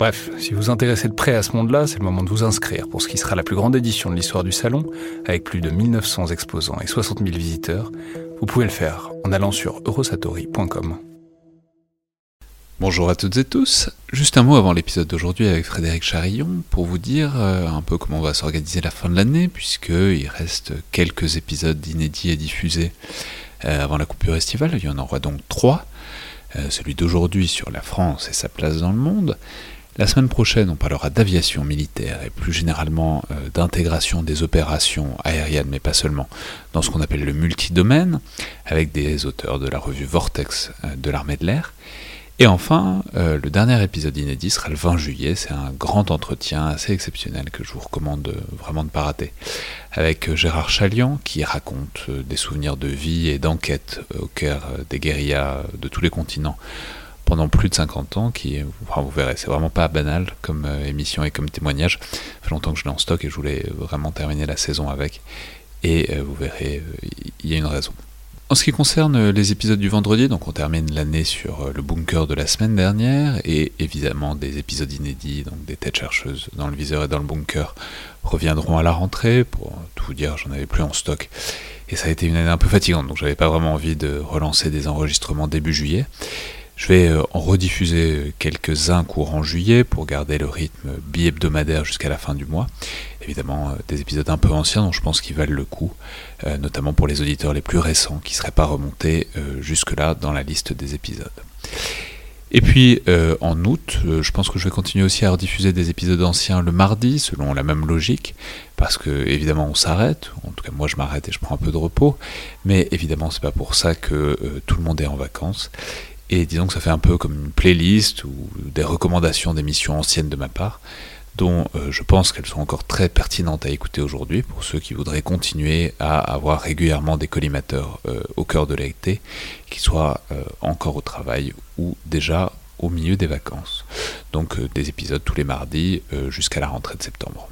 Bref, si vous intéressez de près à ce monde-là, c'est le moment de vous inscrire pour ce qui sera la plus grande édition de l'histoire du salon, avec plus de 1900 exposants et 60 000 visiteurs, vous pouvez le faire en allant sur eurosatori.com. Bonjour à toutes et tous. Juste un mot avant l'épisode d'aujourd'hui avec Frédéric Charillon pour vous dire euh, un peu comment on va s'organiser la fin de l'année, puisqu'il reste quelques épisodes inédits à diffuser euh, avant la coupure estivale. Il y en aura donc trois. Euh, celui d'aujourd'hui sur la France et sa place dans le monde, la semaine prochaine, on parlera d'aviation militaire et plus généralement euh, d'intégration des opérations aériennes, mais pas seulement, dans ce qu'on appelle le multidomaine, avec des auteurs de la revue Vortex euh, de l'armée de l'air. Et enfin, euh, le dernier épisode inédit sera le 20 juillet. C'est un grand entretien assez exceptionnel que je vous recommande vraiment de ne pas rater. Avec Gérard Chalian qui raconte des souvenirs de vie et d'enquête au cœur des guérillas de tous les continents pendant plus de 50 ans, qui, vous verrez, c'est vraiment pas banal comme euh, émission et comme témoignage. Ça fait longtemps que je l'ai en stock et je voulais vraiment terminer la saison avec. Et euh, vous verrez, il y a une raison. En ce qui concerne les épisodes du vendredi, donc on termine l'année sur euh, le bunker de la semaine dernière, et évidemment des épisodes inédits, donc des têtes chercheuses dans le viseur et dans le bunker, reviendront à la rentrée. Pour tout vous dire, j'en avais plus en stock. Et ça a été une année un peu fatigante, donc j'avais pas vraiment envie de relancer des enregistrements début juillet. Je vais euh, en rediffuser quelques-uns courant juillet pour garder le rythme bi-hebdomadaire jusqu'à la fin du mois. Évidemment, euh, des épisodes un peu anciens dont je pense qu'ils valent le coup, euh, notamment pour les auditeurs les plus récents qui ne seraient pas remontés jusque-là dans la liste des épisodes. Et puis en août, je pense que je vais continuer aussi à rediffuser des épisodes anciens le mardi, selon la même logique, parce que évidemment on s'arrête, en tout cas moi je m'arrête et je prends un peu de repos, mais évidemment c'est pas pour ça que tout le monde est en vacances. Et disons que ça fait un peu comme une playlist ou des recommandations d'émissions anciennes de ma part, dont euh, je pense qu'elles sont encore très pertinentes à écouter aujourd'hui pour ceux qui voudraient continuer à avoir régulièrement des collimateurs euh, au cœur de l'été, qui soient euh, encore au travail ou déjà au milieu des vacances. Donc des épisodes tous les mardis jusqu'à la rentrée de septembre.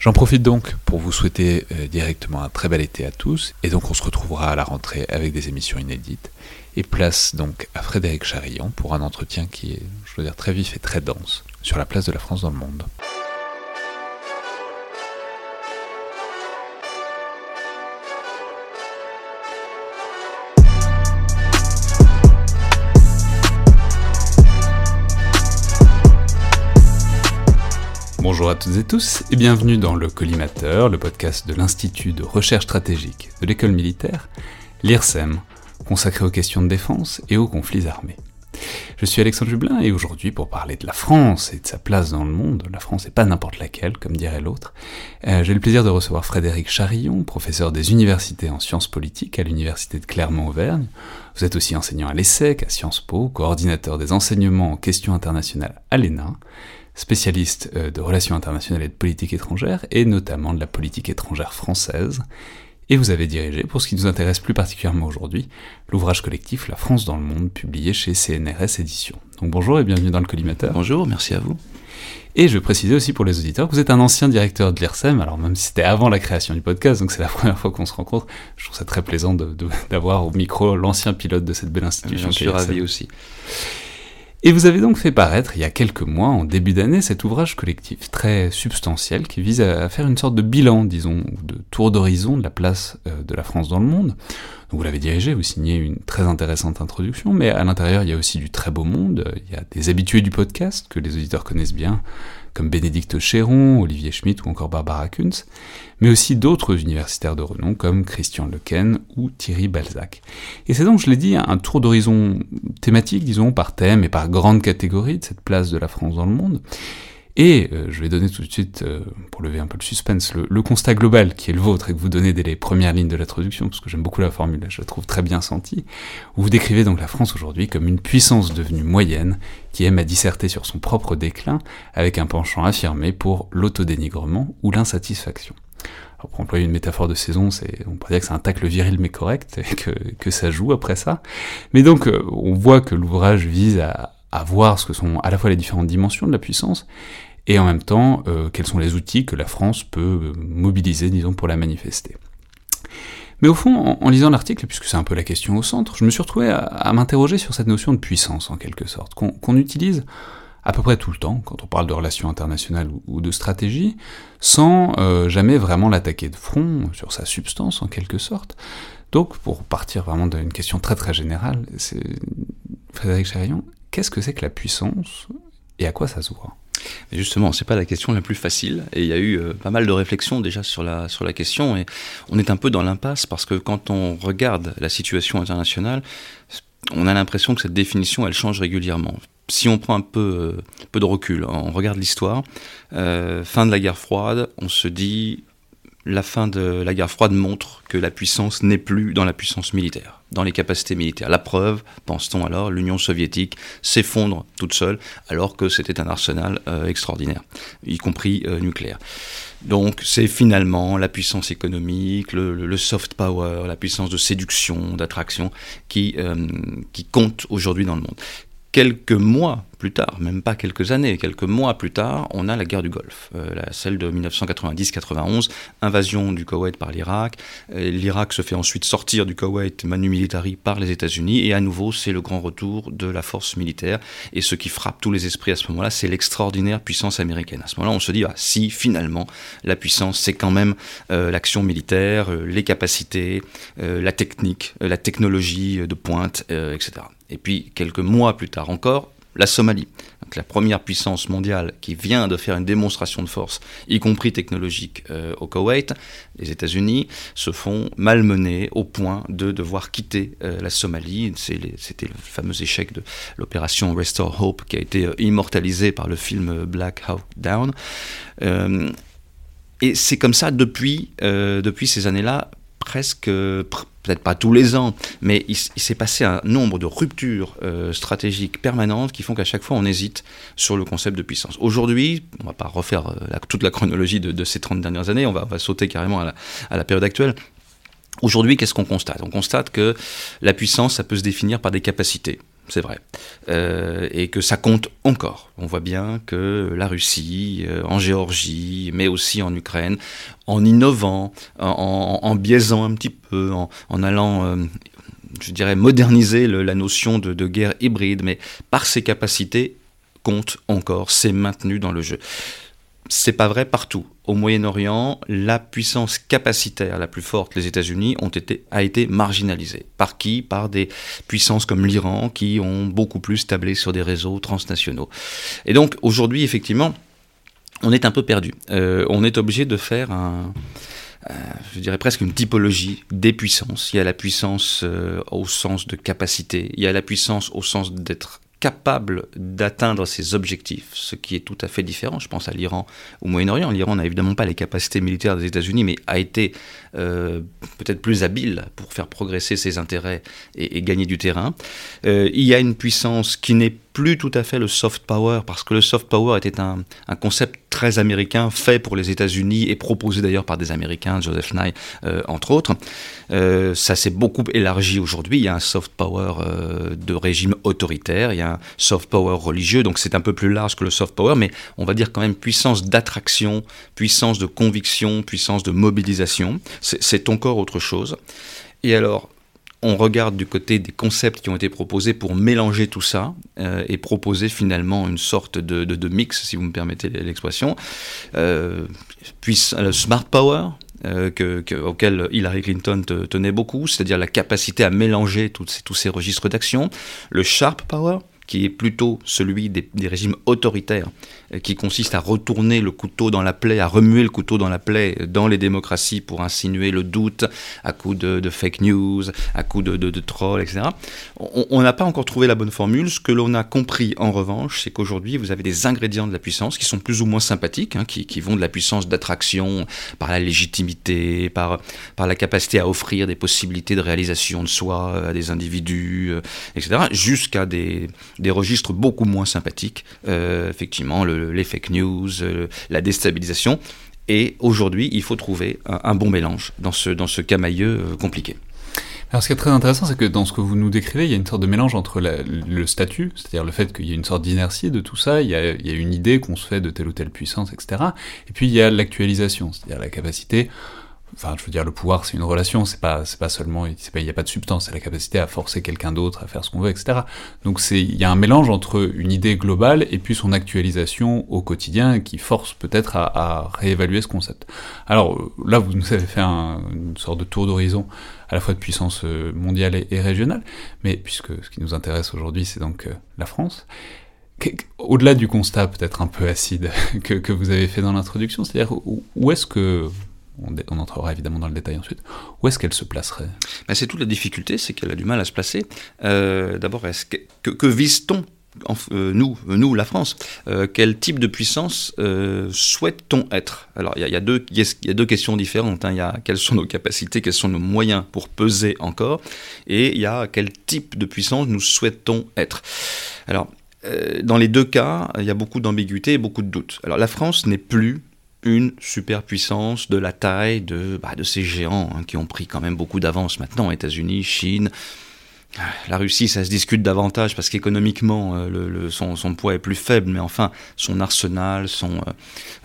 J'en profite donc pour vous souhaiter directement un très bel été à tous, et donc on se retrouvera à la rentrée avec des émissions inédites et place donc à Frédéric Charillon pour un entretien qui est, je veux dire, très vif et très dense sur la place de la France dans le monde. Bonjour à toutes et tous et bienvenue dans le Collimateur, le podcast de l'Institut de recherche stratégique de l'école militaire, l'IRSEM, consacré aux questions de défense et aux conflits armés. Je suis Alexandre Jublin et aujourd'hui pour parler de la France et de sa place dans le monde, la France n'est pas n'importe laquelle, comme dirait l'autre, euh, j'ai le plaisir de recevoir Frédéric Charillon, professeur des universités en sciences politiques à l'université de Clermont-Auvergne. Vous êtes aussi enseignant à l'ESSEC, à Sciences Po, coordinateur des enseignements en questions internationales à l'ENA, spécialiste euh, de relations internationales et de politique étrangère, et notamment de la politique étrangère française, et vous avez dirigé, pour ce qui nous intéresse plus particulièrement aujourd'hui, l'ouvrage collectif La France dans le monde, publié chez CNRS Éditions. Donc bonjour et bienvenue dans le collimateur. Bonjour, merci à vous. Et je précisais aussi pour les auditeurs que vous êtes un ancien directeur de l'IRSEM, alors même si c'était avant la création du podcast, donc c'est la première fois qu'on se rencontre, je trouve ça très plaisant d'avoir au micro l'ancien pilote de cette belle institution. Je suis ravi aussi. Et vous avez donc fait paraître, il y a quelques mois, en début d'année, cet ouvrage collectif très substantiel qui vise à faire une sorte de bilan, disons, de tour d'horizon de la place euh, de la France dans le monde. Vous l'avez dirigé, vous signez une très intéressante introduction, mais à l'intérieur, il y a aussi du très beau monde, il y a des habitués du podcast que les auditeurs connaissent bien, comme Bénédicte Chéron, Olivier Schmitt ou encore Barbara Kunz, mais aussi d'autres universitaires de renom comme Christian Lequen ou Thierry Balzac. Et c'est donc, je l'ai dit, un tour d'horizon thématique, disons, par thème et par grande catégorie de cette place de la France dans le monde. Et euh, je vais donner tout de suite, euh, pour lever un peu le suspense, le, constat global qui est le vôtre et que vous donnez dès les premières lignes de l'introduction, parce que j'aime beaucoup la formule, je la trouve très bien sentie, où vous décrivez donc la France aujourd'hui comme une puissance devenue moyenne qui aime à disserter sur son propre déclin avec un penchant affirmé pour l'autodénigrement ou l'insatisfaction. Alors pour employer une métaphore de saison, c'est, on pourrait dire que c'est un tacle viril mais correct, et que, que ça joue après ça. Mais donc, euh, on voit que l'ouvrage vise à, à voir ce que sont à la fois les différentes dimensions de la puissance, et en même temps, euh, quels sont les outils que la France peut euh, mobiliser, disons, pour la manifester. Mais au fond, en, lisant l'article, puisque c'est un peu la question au centre, je me suis retrouvé à, m'interroger sur cette notion de puissance, en quelque sorte, qu'on utilise à peu près tout le temps, quand on parle de relations internationales ou, de stratégie, sans euh, jamais vraiment l'attaquer de front, sur sa substance, en quelque sorte. Donc, pour partir vraiment d'une question très très générale, Frédéric Chérillon, qu'est-ce que c'est que la puissance et à quoi ça se voit? Mais justement, c'est pas la question la plus facile, et il y a eu euh, pas mal de réflexions déjà sur la, sur la question, et on est un peu dans l'impasse parce que quand on regarde la situation internationale, on a l'impression que cette définition, elle change régulièrement. Si on prend un peu, euh, peu de recul, on regarde l'histoire, euh, fin de la guerre froide, on se dit la fin de la guerre froide montre que la puissance n'est plus dans la puissance militaire, dans les capacités militaires. La preuve, pense-t-on alors, l'Union soviétique s'effondre toute seule alors que c'était un arsenal euh, extraordinaire, y compris euh, nucléaire. Donc c'est finalement la puissance économique, le, soft power, la puissance de séduction, d'attraction qui, euh, qui compte aujourd'hui dans le monde quelques mois plus tard, même pas quelques années, quelques mois plus tard, on a la guerre du Golfe, euh, celle de 1990-91, invasion du Koweït par l'Irak. Euh, L'Irak se fait ensuite sortir du Koweït manu militari par les États-Unis, et à nouveau, c'est le grand retour de la force militaire. Et ce qui frappe tous les esprits à ce moment-là, c'est l'extraordinaire puissance américaine. À ce moment-là, on se dit, ah, si finalement, la puissance, c'est quand même euh, l'action militaire, les capacités, la technique, la technologie de pointe, etc. Et puis, quelques mois plus tard encore, la Somalie, la première puissance mondiale qui vient de faire une démonstration de force, y compris technologique, euh, au Koweït, les États-Unis se font malmener au point de devoir quitter euh, la Somalie. C'était le fameux échec de l'opération Restore Hope qui a été euh, immortalisé par le film Black Hawk Down. et c'est comme ça depuis ces années-là, presque peut-être pas tous les ans, mais il, s'est passé un nombre de ruptures euh, stratégiques permanentes qui font qu'à chaque fois on hésite sur le concept de puissance. Aujourd'hui, on va pas refaire euh, toute la chronologie de, ces 30 dernières années, on va, sauter carrément à la, période actuelle. Aujourd'hui, qu'est-ce qu'on constate? On constate que la puissance, ça peut se définir par des capacités c'est vrai, euh, et que ça compte encore. On voit bien que la Russie, en Géorgie, mais aussi en Ukraine, en innovant, en, biaisant un petit peu, en, allant, euh, je dirais, moderniser la notion de, guerre hybride, mais par ses capacités, compte encore, c'est maintenu dans le jeu. C'est pas vrai partout. Au Moyen-Orient, la puissance capacitaire la plus forte, les États-Unis, ont été, a été marginalisée. Par qui? Par des puissances comme l'Iran, qui ont beaucoup plus tablé sur des réseaux transnationaux. Et donc, aujourd'hui, effectivement, on est un peu perdu. Euh, on est obligé de faire un, euh, je dirais presque une typologie des puissances. Il y a la puissance euh, au sens de capacité, il y a la puissance au sens d'être capable d'atteindre ses objectifs, ce qui est tout à fait différent. Je pense à l'Iran au Moyen-Orient. L'Iran n'a évidemment pas les capacités militaires des États-Unis, mais a été euh, peut-être plus habile pour faire progresser ses intérêts et, gagner du terrain. Euh, il y a une puissance qui n'est plus tout à fait le soft power, parce que le soft power était un, concept très américain, fait pour les États-Unis et proposé d'ailleurs par des Américains, Joseph Nye euh, entre autres. ça s'est beaucoup élargi aujourd'hui. Il y a un soft power de régime autoritaire, il y a un soft power religieux, donc c'est un peu plus large que le soft power, mais on va dire quand même puissance d'attraction, puissance de conviction, puissance de mobilisation c'est encore autre chose. Et alors, on regarde du côté des concepts qui ont été proposés pour mélanger tout ça euh, et proposer finalement une sorte de, mix, si vous me permettez l'expression. Euh, puis le smart power, euh, auquel Hillary Clinton tenait beaucoup, c'est-à-dire la capacité à mélanger tous ces, registres d'action. Le sharp power, qui est plutôt celui des, régimes autoritaires, qui consiste à retourner le couteau dans la plaie, à remuer le couteau dans la plaie dans les démocraties pour insinuer le doute à coup de, fake news, à coup de, trolls, etc. On n'a pas encore trouvé la bonne formule. Ce que l'on a compris en revanche, c'est qu'aujourd'hui, vous avez des ingrédients de la puissance qui sont plus ou moins sympathiques, hein, qui, vont de la puissance d'attraction par la légitimité, par, la capacité à offrir des possibilités de réalisation de soi à des individus, euh, etc., jusqu'à des registres beaucoup moins sympathiques, euh, effectivement, le, les fake news, euh, la déstabilisation. Et aujourd'hui, il faut trouver un, bon mélange dans ce, dans ce camailleux euh, compliqué. Alors ce qui est très intéressant, c'est que dans ce que vous nous décrivez, il y a une sorte de mélange entre le statut, c'est-à-dire le fait qu'il y a une sorte d'inertie de tout ça, il y, a, il y a une idée qu'on se fait de telle ou telle puissance, etc. Et puis il y a l'actualisation, c'est-à-dire la capacité enfin, je veux dire, le pouvoir, c'est une relation, c'est pas, c'est pas seulement, il n'y a pas de substance, c'est la capacité à forcer quelqu'un d'autre à faire ce qu'on veut, etc. Donc c'est, il y a un mélange entre une idée globale et puis son actualisation au quotidien qui force peut-être à, à réévaluer ce concept. Alors là, vous nous avez fait un, une sorte de tour d'horizon à la fois de puissance euh, mondiale et, régionale, mais puisque ce qui nous intéresse aujourd'hui, c'est donc euh, la France. Au-delà du constat peut-être un peu acide que, que vous avez fait dans l'introduction, c'est-à-dire où est-ce que on, entrera évidemment dans le détail ensuite, où est-ce qu'elle se placerait? Ben, C'est toute la difficulté, c'est qu'elle a du mal à se placer. Euh, d'abord, que, que, vise-t-on euh, nous, nous, la France, euh, quel type de puissance souhaite-t-on être? Alors, il y, a deux, y, a deux questions différentes. Hein. Il y a quelles sont nos capacités, quels sont nos moyens pour peser encore, et il y a quel type de puissance nous souhaitons être. Alors, dans les deux cas, il y a beaucoup d'ambiguïté et beaucoup de doutes. Alors, la France n'est plus une superpuissance de la taille de, bah, de ces géants hein, qui ont pris quand même beaucoup d'avance maintenant, États-Unis, Chine, la Russie, ça se discute davantage parce qu'économiquement, euh, son, poids est plus faible, mais enfin, son arsenal, son, euh,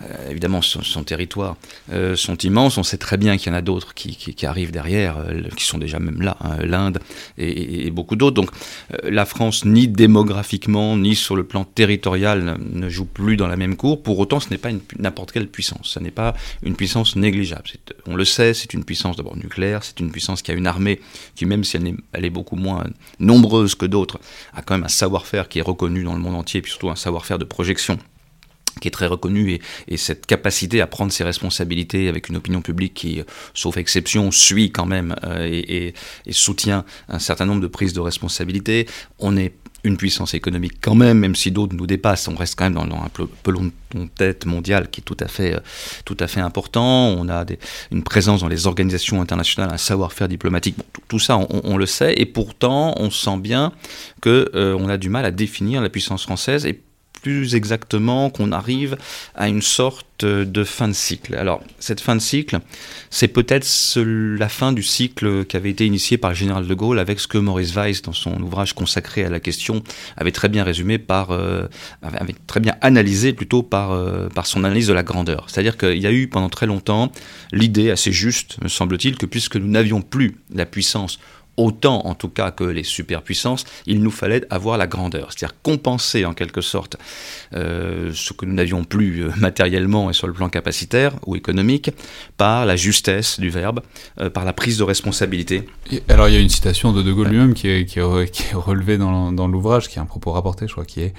euh, évidemment, son, territoire sont immenses. On sait très bien qu'il y en a d'autres qui, arrivent derrière, qui sont déjà même là, hein, l'Inde et, beaucoup d'autres. Donc, la France, ni démographiquement, ni sur le plan territorial, ne joue plus dans la même cour. Pour autant, ce n'est pas n'importe quelle puissance. Ce n'est pas une puissance négligeable. On le sait, c'est une puissance d'abord nucléaire, c'est une puissance qui a une armée qui, même si elle est beaucoup moins nombreuses que d'autres, a quand même un savoir-faire qui est reconnu dans le monde entier, et puis surtout un savoir-faire de projection qui est très reconnu et, cette capacité à prendre ses responsabilités avec une opinion publique qui, sauf exception, suit quand même euh, et, soutient un certain nombre de prises de responsabilités. On est une puissance économique quand même, même si d'autres nous dépassent, on reste quand même dans, un pelon de tête mondial qui est tout à fait, euh, tout à fait important. On a une présence dans les organisations internationales, un savoir-faire diplomatique. tout, ça, on, le sait, et pourtant, on sent bien que euh, on a du mal à définir la puissance française plus exactement qu'on arrive à une sorte de fin de cycle. Alors, cette fin de cycle, c'est peut-être la fin du cycle qui avait été initié par le général de Gaulle avec ce que Maurice Weiss, dans son ouvrage consacré à la question, avait très bien résumé par, euh, avait très bien analysé plutôt par, euh, par son analyse de la grandeur. C'est-à-dire qu'il y a eu pendant très longtemps l'idée assez juste, me semble-t-il, que puisque nous n'avions plus la puissance autant en tout cas que les superpuissances, il nous fallait avoir la grandeur, c'est-à-dire compenser en quelque sorte euh, ce que nous n'avions plus euh, matériellement et sur le plan capacitaire ou économique par la justesse du verbe, euh, par la prise de responsabilité. alors il y a une citation de De Gaulle lui-même qui est, qui, est, relevée dans, dans l'ouvrage, qui est un propos rapporté, je crois, qui est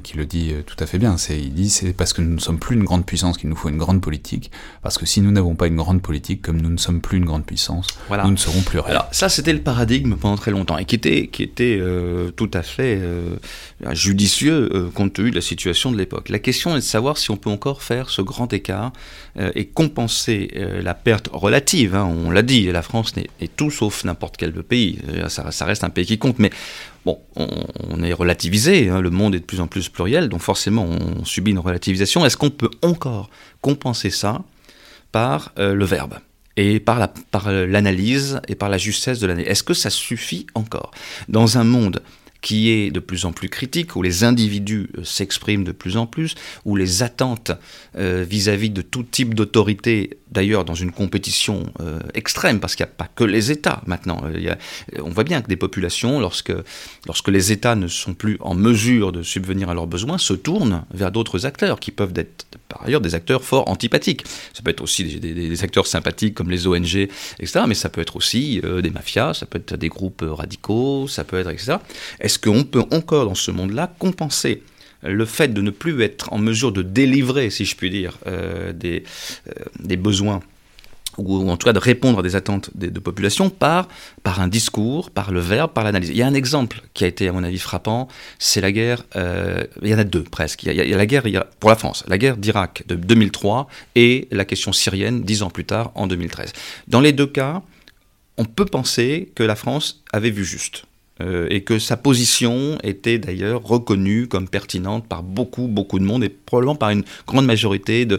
qui, le dit tout à fait bien. C'est, il dit c'est parce que nous ne sommes plus une grande puissance qu'il nous faut une grande politique. Parce que si nous n'avons pas une grande politique, comme nous ne sommes plus une grande puissance, nous ne serons plus rien. Alors ça, c'était le paradigme pendant très longtemps et qui était, qui était euh, tout à fait euh, judicieux euh, compte tenu de la situation de l'époque. La question est de savoir si on peut encore faire ce grand écart et compenser la perte relative. Hein. on l'a dit, la France est, tout sauf n'importe quel pays. Ça, ça, reste un pays qui compte, mais Bon, on, est relativisé, hein. le monde est de plus en plus pluriel, donc forcément on subit une relativisation. Est-ce qu'on peut encore compenser ça par le verbe et par l'analyse et par la justesse de l'année. Est-ce que ça suffit encore? Dans un monde qui est de plus en plus critique, où les individus euh, s'expriment de plus en plus, où les attentes euh, vis-à-vis de tout type d'autorité, d'ailleurs dans une compétition euh, extrême, parce qu'il n'y a pas que les États maintenant. on voit bien que des populations, lorsque, lorsque les États ne sont plus en mesure de subvenir à leurs besoins, se tournent vers d'autres acteurs, qui peuvent être par ailleurs des acteurs fort antipathiques. Ça peut être aussi des, acteurs sympathiques comme les ONG, etc., mais ça peut être aussi des mafias, ça peut être des groupes radicaux, ça peut être, etc est-ce qu'on peut encore dans ce monde-là compenser le fait de ne plus être en mesure de délivrer, si je puis dire, des, des besoins ou en tout cas de répondre à des attentes de, de population par, un discours, par le verbe, par l'analyse? Il y a un exemple qui a été, à mon avis, frappant, c'est la guerre, euh, il y en a deux presque. Il y a, la guerre pour la France, la guerre d'Irak de 2003 et la question syrienne dix ans plus tard, en 2013. Dans les deux cas, on peut penser que la France avait vu juste. Euh, et que sa position était d'ailleurs reconnue comme pertinente par beaucoup, beaucoup de monde, et probablement par une grande majorité de,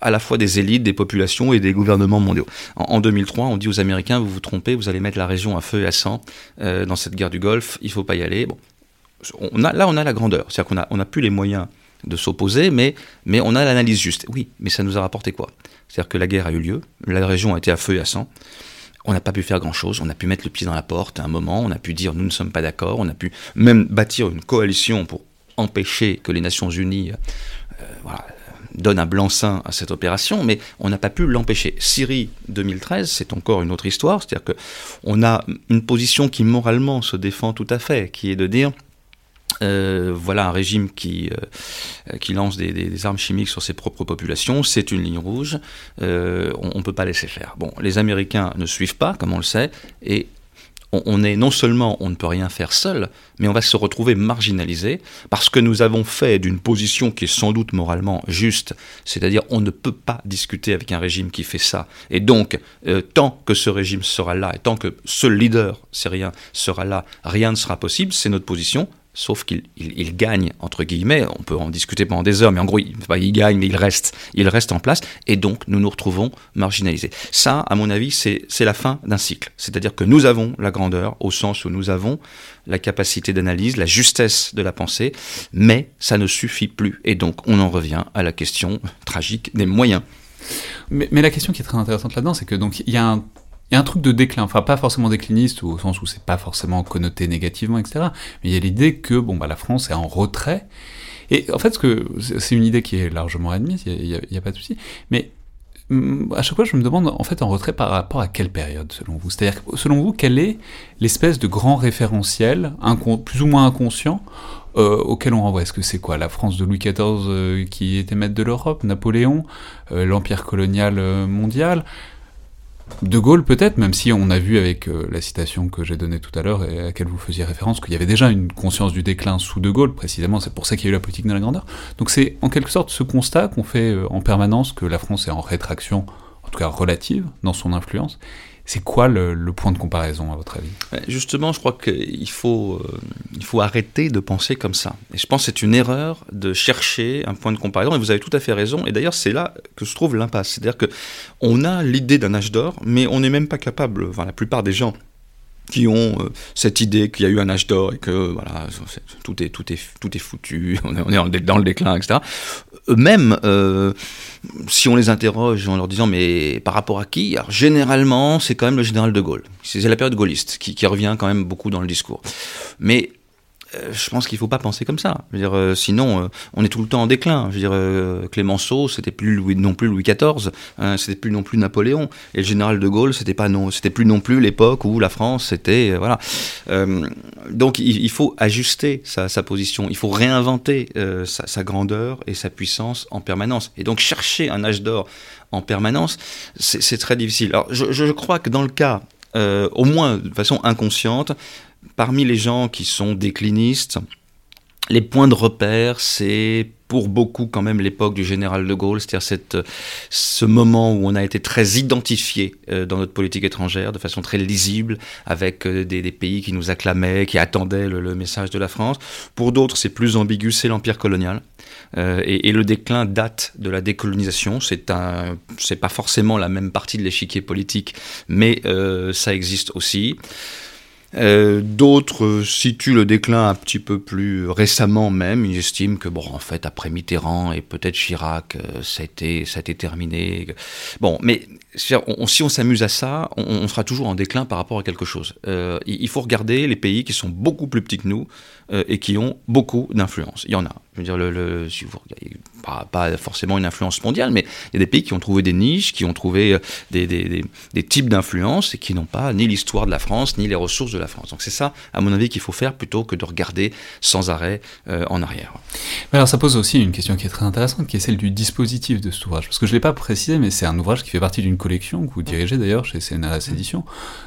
à la fois des élites, des populations et des gouvernements mondiaux. En, 2003, on dit aux Américains, vous vous trompez, vous allez mettre la région à feu et à sang euh, dans cette guerre du Golfe, il ne faut pas y aller. Bon. Là, on a la grandeur, c'est-à-dire qu'on n'a on a plus les moyens de s'opposer, mais, mais on a l'analyse juste. Oui, mais ça nous a rapporté quoi? C'est-à-dire que la guerre a eu lieu, la région a été à feu et à sang, on n'a pas pu faire grand-chose, on a pu mettre le pied dans la porte à un moment, on a pu dire nous ne sommes pas d'accord, on a pu même bâtir une coalition pour empêcher que les Nations Unies euh, voilà, donne un blanc-seing à cette opération, mais on n'a pas pu l'empêcher. Syrie 2013, c'est encore une autre histoire, c'est-à-dire qu'on a une position qui moralement se défend tout à fait, qui est de dire euh, voilà un régime qui, euh, qui lance des, armes chimiques sur ses propres populations, c'est une ligne rouge, euh, on ne peut pas laisser faire. Bon, les Américains ne suivent pas, comme on le sait, et on, est non seulement on ne peut rien faire seul, mais on va se retrouver marginalisé parce que nous avons fait d'une position qui est sans doute moralement juste, c'est-à-dire on ne peut pas discuter avec un régime qui fait ça. Et donc, tant que ce régime sera là, et tant que ce leader syrien sera là, rien ne sera possible, c'est notre position sauf qu'il il, gagne, entre guillemets, on peut en discuter pendant des heures, mais en gros, il, gagne, mais il reste, il reste en place, et donc nous nous retrouvons marginalisés. Ça, à mon avis, c'est la fin d'un cycle. C'est-à-dire que nous avons la grandeur, au sens où nous avons la capacité d'analyse, la justesse de la pensée, mais ça ne suffit plus, et donc on en revient à la question tragique des moyens. Mais, mais la question qui est très intéressante là-dedans, c'est que donc il y a un il y a un truc de déclin, enfin pas forcément décliniste au sens où c'est pas forcément connoté négativement, etc. Mais il y a l'idée que bon bah la France est en retrait. Et en fait, c'est une idée qui est largement admise, il n'y a, a, pas de souci. Mais mm, à chaque fois, je me demande en fait en retrait par rapport à quelle période selon vous? C'est-à-dire, selon vous, quel est l'espèce de grand référentiel, plus ou moins inconscient, euh, auquel on renvoie? Est-ce que c'est quoi? La France de Louis XIV euh, qui était maître de l'Europe, Napoléon, euh, l'empire colonial mondial de Gaulle peut-être, même si on a vu avec euh, la citation que j'ai donnée tout à l'heure et à laquelle vous faisiez référence qu'il y avait déjà une conscience du déclin sous De Gaulle, précisément, c'est pour ça qu'il y a eu la politique de la grandeur. Donc c'est en quelque sorte ce constat qu'on fait euh, en permanence que la France est en rétraction, en tout cas relative, dans son influence, c'est quoi le, point de comparaison à votre avis? Justement, je crois qu'il faut, euh, faut arrêter de penser comme ça. Et je pense que c'est une erreur de chercher un point de comparaison. Et vous avez tout à fait raison. Et d'ailleurs, c'est là que se trouve l'impasse. C'est-à-dire que on a l'idée d'un âge d'or, mais on n'est même pas capable. Enfin, la plupart des gens qui ont euh, cette idée qu'il y a eu un âge d'or et que voilà tout est tout est tout est foutu, on est, on est dans le déclin, etc. Eux-mêmes, euh, si on les interroge en leur disant mais par rapport à qui? Généralement, c'est quand même le général de Gaulle. C'est la période gaulliste qui, qui, revient quand même beaucoup dans le discours. Mais je pense qu'il ne faut pas penser comme ça. Dire, euh, sinon, euh, on est tout le temps en déclin. Je veux dire, Clémenceau, c'était plus non plus Louis XIV, hein, c'était plus non plus Napoléon, et le général de Gaulle, c'était pas non, c'était plus non plus l'époque où la France, c'était voilà. donc, il, faut ajuster sa, position. Il faut réinventer sa, grandeur et sa puissance en permanence. Et donc, chercher un âge d'or en permanence, c'est très difficile. Alors, je, crois que dans le cas euh, au moins de façon inconsciente, parmi les gens qui sont déclinistes, les points de repère, c'est pour beaucoup quand même l'époque du général de Gaulle, c'est-à-dire ce moment où on a été très identifié euh, dans notre politique étrangère, de façon très lisible, avec euh, des, pays qui nous acclamaient, qui attendaient le, message de la France. Pour d'autres, c'est plus ambigu, c'est l'empire colonial. Euh, et, le déclin date de la décolonisation. C'est pas forcément la même partie de l'échiquier politique, mais ça existe aussi. Euh, d'autres situent le déclin un petit peu plus récemment même. Ils estiment que, bon, en fait, après Mitterrand et peut-être Chirac, euh, ça, a été, ça a été terminé. Bon, mais si on s'amuse à ça, on, sera toujours en déclin par rapport à quelque chose. Euh, il faut regarder les pays qui sont beaucoup plus petits que nous et qui ont beaucoup d'influence. Il y en a. Je veux dire, le, le si vous, pas, pas, forcément une influence mondiale, mais il y a des pays qui ont trouvé des niches, qui ont trouvé euh, des, des, des, des types d'influence et qui n'ont pas ni l'histoire de la France, ni les ressources de la France. Donc c'est ça, à mon avis, qu'il faut faire plutôt que de regarder sans arrêt euh, en arrière. Alors ça pose aussi une question qui est très intéressante, qui est celle du dispositif de cet ouvrage. Parce que je ne l'ai pas précisé, mais c'est un ouvrage qui fait partie d'une collection que vous dirigez d'ailleurs chez CNRS Éditions.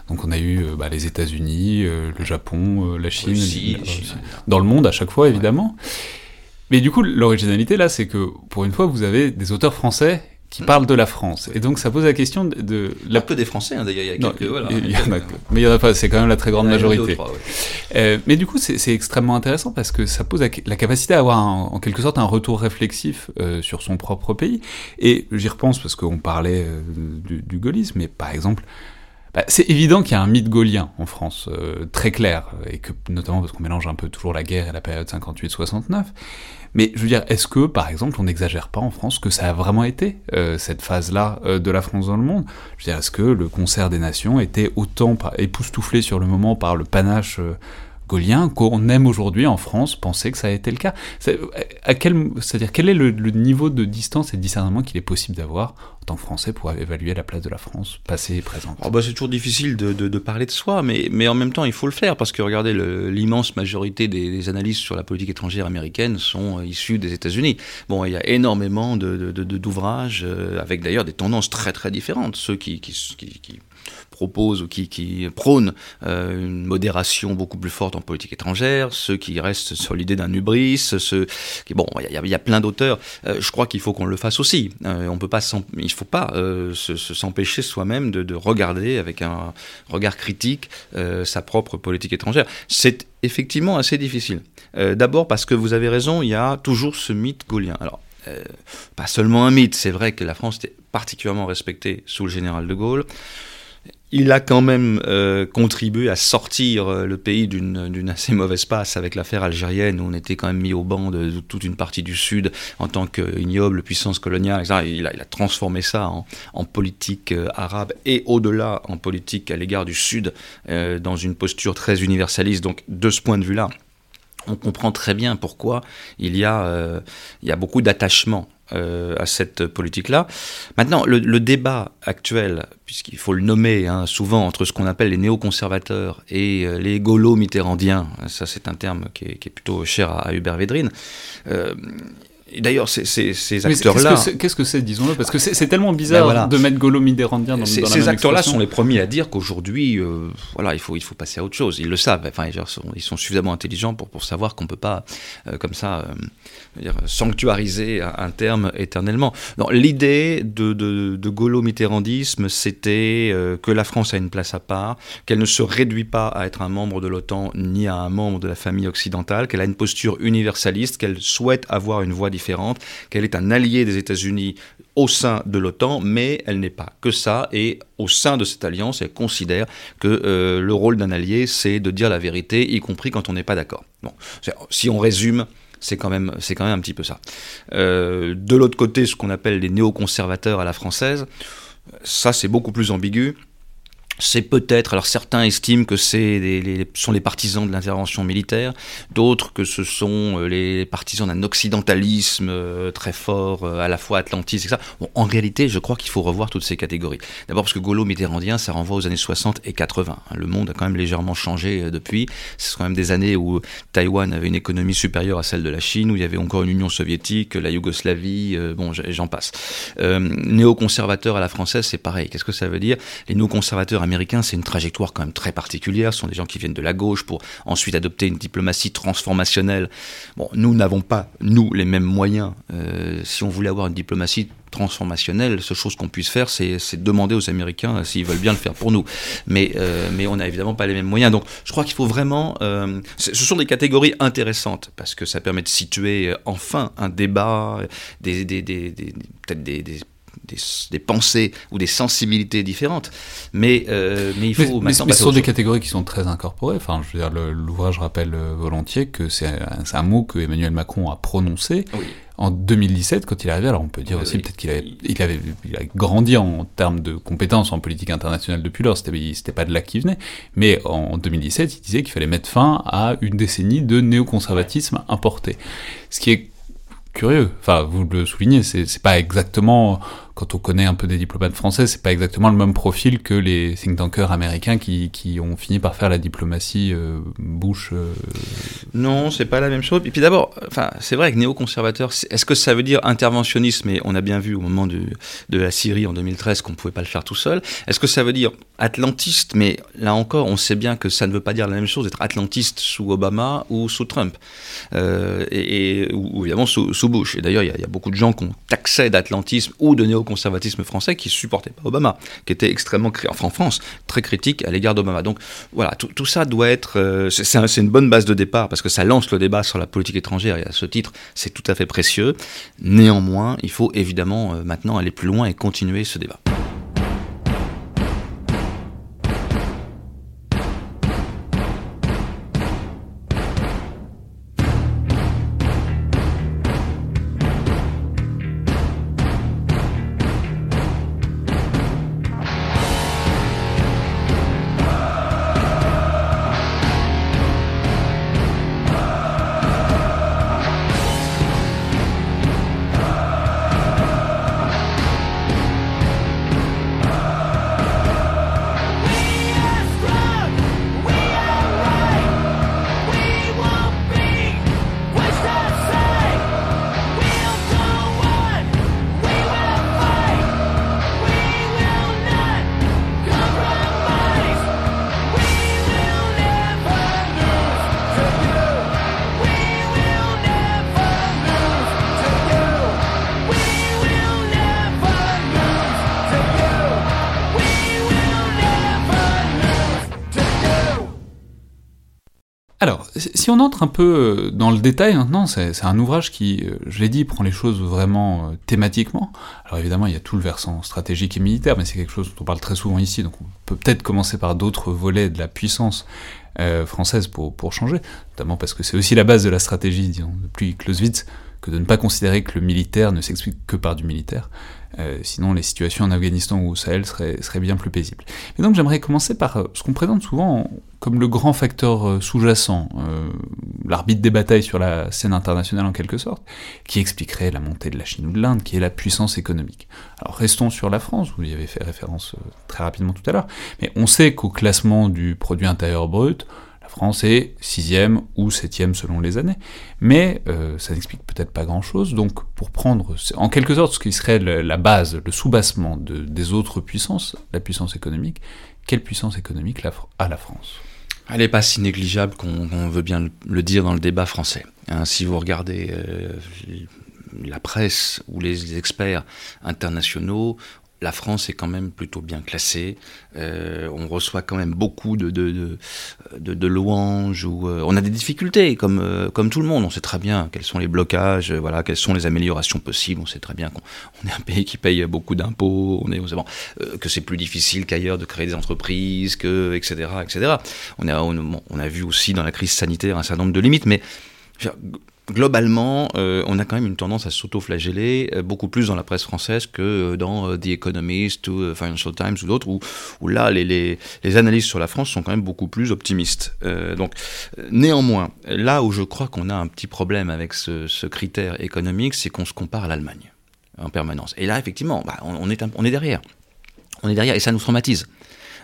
Donc on a eu euh, bah, les États-Unis, euh, le Japon, euh, la Chine, Russie, euh, Chine. Dans le monde à chaque fois évidemment. Mais du coup, l'originalité là, c'est que pour une fois, vous avez des auteurs français qui parlent de la France. Et donc ça pose la question de, de La peu des Français, hein, d'ailleurs, il y a Non, quelques. voilà. il y en a que- mais il y en a pas, c'est quand même la très grande majorité. trois, ouais. Euh, mais du coup, c'est c'est extrêmement intéressant parce que ça pose la, la capacité à avoir un- en quelque sorte un retour réflexif euh, sur son propre pays. Et j'y repense parce qu'on parlait euh, du, du gaullisme, mais par exemple, bah, c'est évident qu'il y a un mythe gaulien en France, euh, très clair, et que notamment parce qu'on mélange un peu toujours la guerre et la période 58-69. Mais je veux dire, est-ce que, par exemple, on n'exagère pas en France que ça a vraiment été euh, cette phase-là euh, de la France dans le monde? Je veux dire, est-ce que le concert des nations était autant époustouflé sur le moment par le panache qu'on aime aujourd'hui en France penser que ça a été le cas C'est-à-dire, quel est le, niveau de distance et de discernement qu'il est possible d'avoir en tant que Français pour évaluer la place de la France, passée et présente? Oh bah, c'est toujours difficile de, parler de soi, mais, en même temps, il faut le faire, parce que regardez, l'immense majorité des, analyses sur la politique étrangère américaine sont euh, issues des États-Unis. Bon, il y a énormément d'ouvrages, euh, avec d'ailleurs des tendances très très différentes. Ceux qui proposent ou qui, qui prônent euh, une modération beaucoup plus forte en politique étrangère, ceux qui restent sur l'idée d'un hubris, ceux qui... Bon, il y, a- plein d'auteurs. Euh, je crois qu'il faut qu'on le fasse aussi. Euh, on peut pas il faut pas euh, se- se- s'empêcher soi-même de, de regarder avec un regard critique euh, sa propre politique étrangère. C'est effectivement assez difficile. D'abord parce que vous avez raison, il y a toujours ce mythe gaulien. Alors, pas seulement un mythe, c'est vrai que la France était particulièrement respectée sous le général de Gaulle. Il a quand même euh, contribué à sortir euh, le pays d'une assez mauvaise passe avec l'affaire algérienne où on était quand même mis au banc de, toute une partie du Sud en tant qu'ignoble puissance coloniale. etc. Il, a, transformé ça en, politique euh, arabe et au-delà en politique à l'égard du Sud dans une posture très universaliste. Donc de ce point de vue-là, on comprend très bien pourquoi il y a beaucoup d'attachement euh, à cette politique-là. Maintenant, le, débat actuel, puisqu'il faut le nommer hein, souvent entre ce qu'on appelle les néoconservateurs et euh, les gaulo-mitterrandiens, ça c'est un terme qui est, qui est plutôt cher à, à Hubert Védrine, euh, et d'ailleurs, ces, ces, ces Mais acteurs-là... Qu'est-ce que c'est- que disons-le Parce que c'est tellement bizarre Ben voilà. de mettre Golo Mitterrandien dans, dans la ces acteurs-là sont les premiers à dire qu'aujourd'hui, euh, voilà, il faut, il faut passer à autre chose. Ils le savent. Enfin, ils sont, ils sont suffisamment intelligents pour, pour savoir qu'on peut pas, euh, comme ça, euh, dire, sanctuariser un, terme éternellement. L'idée de, de, de gaulo-mitterrandisme, c'était que la France a une place à part, qu'elle ne se réduit pas à être un membre de l'OTAN ni à un membre de la famille occidentale, qu'elle a une posture universaliste, qu'elle souhaite avoir une voix différente, qu'elle est un allié des États-Unis au sein de l'OTAN, mais elle n'est pas que ça, et au sein de cette alliance, elle considère que euh, le rôle d'un allié, c'est de dire la vérité, y compris quand on n'est pas d'accord. Bon, si on résume, c'est quand même, quand même un petit peu ça. Euh, de l'autre côté, ce qu'on appelle les néoconservateurs à la française, ça c'est beaucoup plus ambigu. C'est peut-être, alors certains estiment que c'est les, les- sont les partisans de l'intervention militaire, d'autres que ce sont euh, les partisans d'un occidentalisme euh, très fort, euh, à la fois atlantiste, etc. Bon, en réalité, je crois qu'il faut revoir toutes ces catégories. D'abord parce que Gaulo-Mitterrandien, ça renvoie aux années 60 et 80. hein. Le monde a quand même légèrement changé depuis. C'est quand même des années où Taïwan avait une économie supérieure à celle de la Chine, où il y avait encore une Union soviétique, la Yougoslavie, bon, j'en passe. Euh, néoconservateur à la française, c'est pareil. Qu'est-ce que ça veut dire? Les néoconservateurs américains, c'est une trajectoire quand même très particulière. Ce sont des gens qui viennent de la gauche pour ensuite adopter une diplomatie transformationnelle. Bon, nous n'avons pas, nous, les mêmes moyens. Euh, si on voulait avoir une diplomatie transformationnelle, seule chose qu'on puisse faire, c'est demander aux Américains euh, s'ils veulent bien le faire pour nous. Mais, euh, mais on n'a évidemment pas les mêmes moyens. Donc je crois qu'il faut vraiment... ce sont des catégories intéressantes, parce que ça permet de situer enfin un débat, des, des, des, des- peut-être des, des pensées ou des sensibilités différentes. Mais, euh, mais il faut Mais, mais- maintenant mais ce sont des catégories qui sont très incorporées. Enfin, je veux dire, l'ouvrage rappelle euh, volontiers que c'est un, c'est un mot que Emmanuel Macron a prononcé Oui. en 2017 quand il est arrivé. Alors on peut dire Oui, aussi oui. peut-être qu'il avait, il avait, il a grandi en termes de compétences en politique internationale depuis lors. C'était, c'était pas de là qu'il venait. Mais en 2017, il disait qu'il fallait mettre fin à une décennie de néoconservatisme importé. Ce qui est curieux. Enfin, vous le soulignez, c'est pas exactement quand on connaît un peu des diplomates français, c'est pas exactement le même profil que les think tankers américains qui, qui ont fini par faire la diplomatie euh, Bush. Euh... Non, c'est pas la même chose. Et puis d'abord, enfin, c'est vrai que néoconservateur, est-ce que ça veut dire interventionnisme? Et on a bien vu au moment de la Syrie en 2013 qu'on pouvait pas le faire tout seul. Est-ce que ça veut dire atlantiste? Mais là encore, on sait bien que ça ne veut pas dire la même chose d'être atlantiste sous Obama ou sous Trump, euh, et, ou, évidemment sous, Bush. Et d'ailleurs, il y, a beaucoup de gens qui ont taxé d'atlantisme ou de néo conservatisme français qui supportait pas Obama, qui était extrêmement, enfin en France, très critique à l'égard d'Obama. Donc voilà, tout, ça doit être, euh, c'est une bonne base de départ parce que ça lance le débat sur la politique étrangère et à ce titre, c'est tout à fait précieux. Néanmoins, il faut évidemment euh, maintenant aller plus loin et continuer ce débat. Un peu euh, dans le détail maintenant, c'est un ouvrage qui, euh, je l'ai dit, prend les choses vraiment euh, thématiquement. Alors évidemment, il y a tout le versant stratégique et militaire, mais c'est quelque chose dont on parle très souvent ici, donc on peut peut-être commencer par d'autres volets de la puissance française pour, pour changer, notamment parce que c'est aussi la base de la stratégie, disons, depuis Clausewitz, que de ne pas considérer que le militaire ne s'explique que par du militaire. Euh, sinon, les situations en Afghanistan ou au Sahel seraient, bien plus paisibles. Et donc, j'aimerais commencer par euh, ce qu'on présente souvent comme le grand facteur euh, sous-jacent, l'arbitre des batailles sur la scène internationale en quelque sorte, qui expliquerait la montée de la Chine ou de l'Inde, qui est la puissance économique. Alors, restons sur la France, vous y avez fait référence très rapidement tout à l'heure, mais on sait qu'au classement du produit intérieur brut, France est sixième ou septième selon les années. Mais euh, ça n'explique peut-être pas grand-chose. Donc, pour prendre en quelque sorte ce qui serait la base, le soubassement des autres puissances, la puissance économique, quelle puissance économique a la France? Elle n'est pas si négligeable qu'on veut bien le dire dans le débat français. Hein, si vous regardez euh, la presse ou les experts internationaux, la France est quand même plutôt bien classée. Euh, on reçoit quand même beaucoup de, louanges. Ou, euh, on a des difficultés, comme, euh, comme tout le monde. On sait très bien quels sont les blocages, voilà, quelles sont les améliorations possibles. On sait très bien qu'on est un pays qui paye beaucoup d'impôts, on est, bon, que c'est plus difficile qu'ailleurs de créer des entreprises, que, etc. etc. On, a, on a vu aussi dans la crise sanitaire un certain nombre de limites, mais globalement, euh, on a quand même une tendance à s'auto-flageller, euh, beaucoup plus dans la presse française que euh, dans The Economist ou Financial Times ou d'autres, où, là, les, les, analyses sur la France sont quand même beaucoup plus optimistes. donc, néanmoins, là où je crois qu'on a un petit problème avec ce, critère économique, c'est qu'on se compare à l'Allemagne en permanence. Et là, effectivement, bah, on, est on est derrière. On est derrière et ça nous traumatise.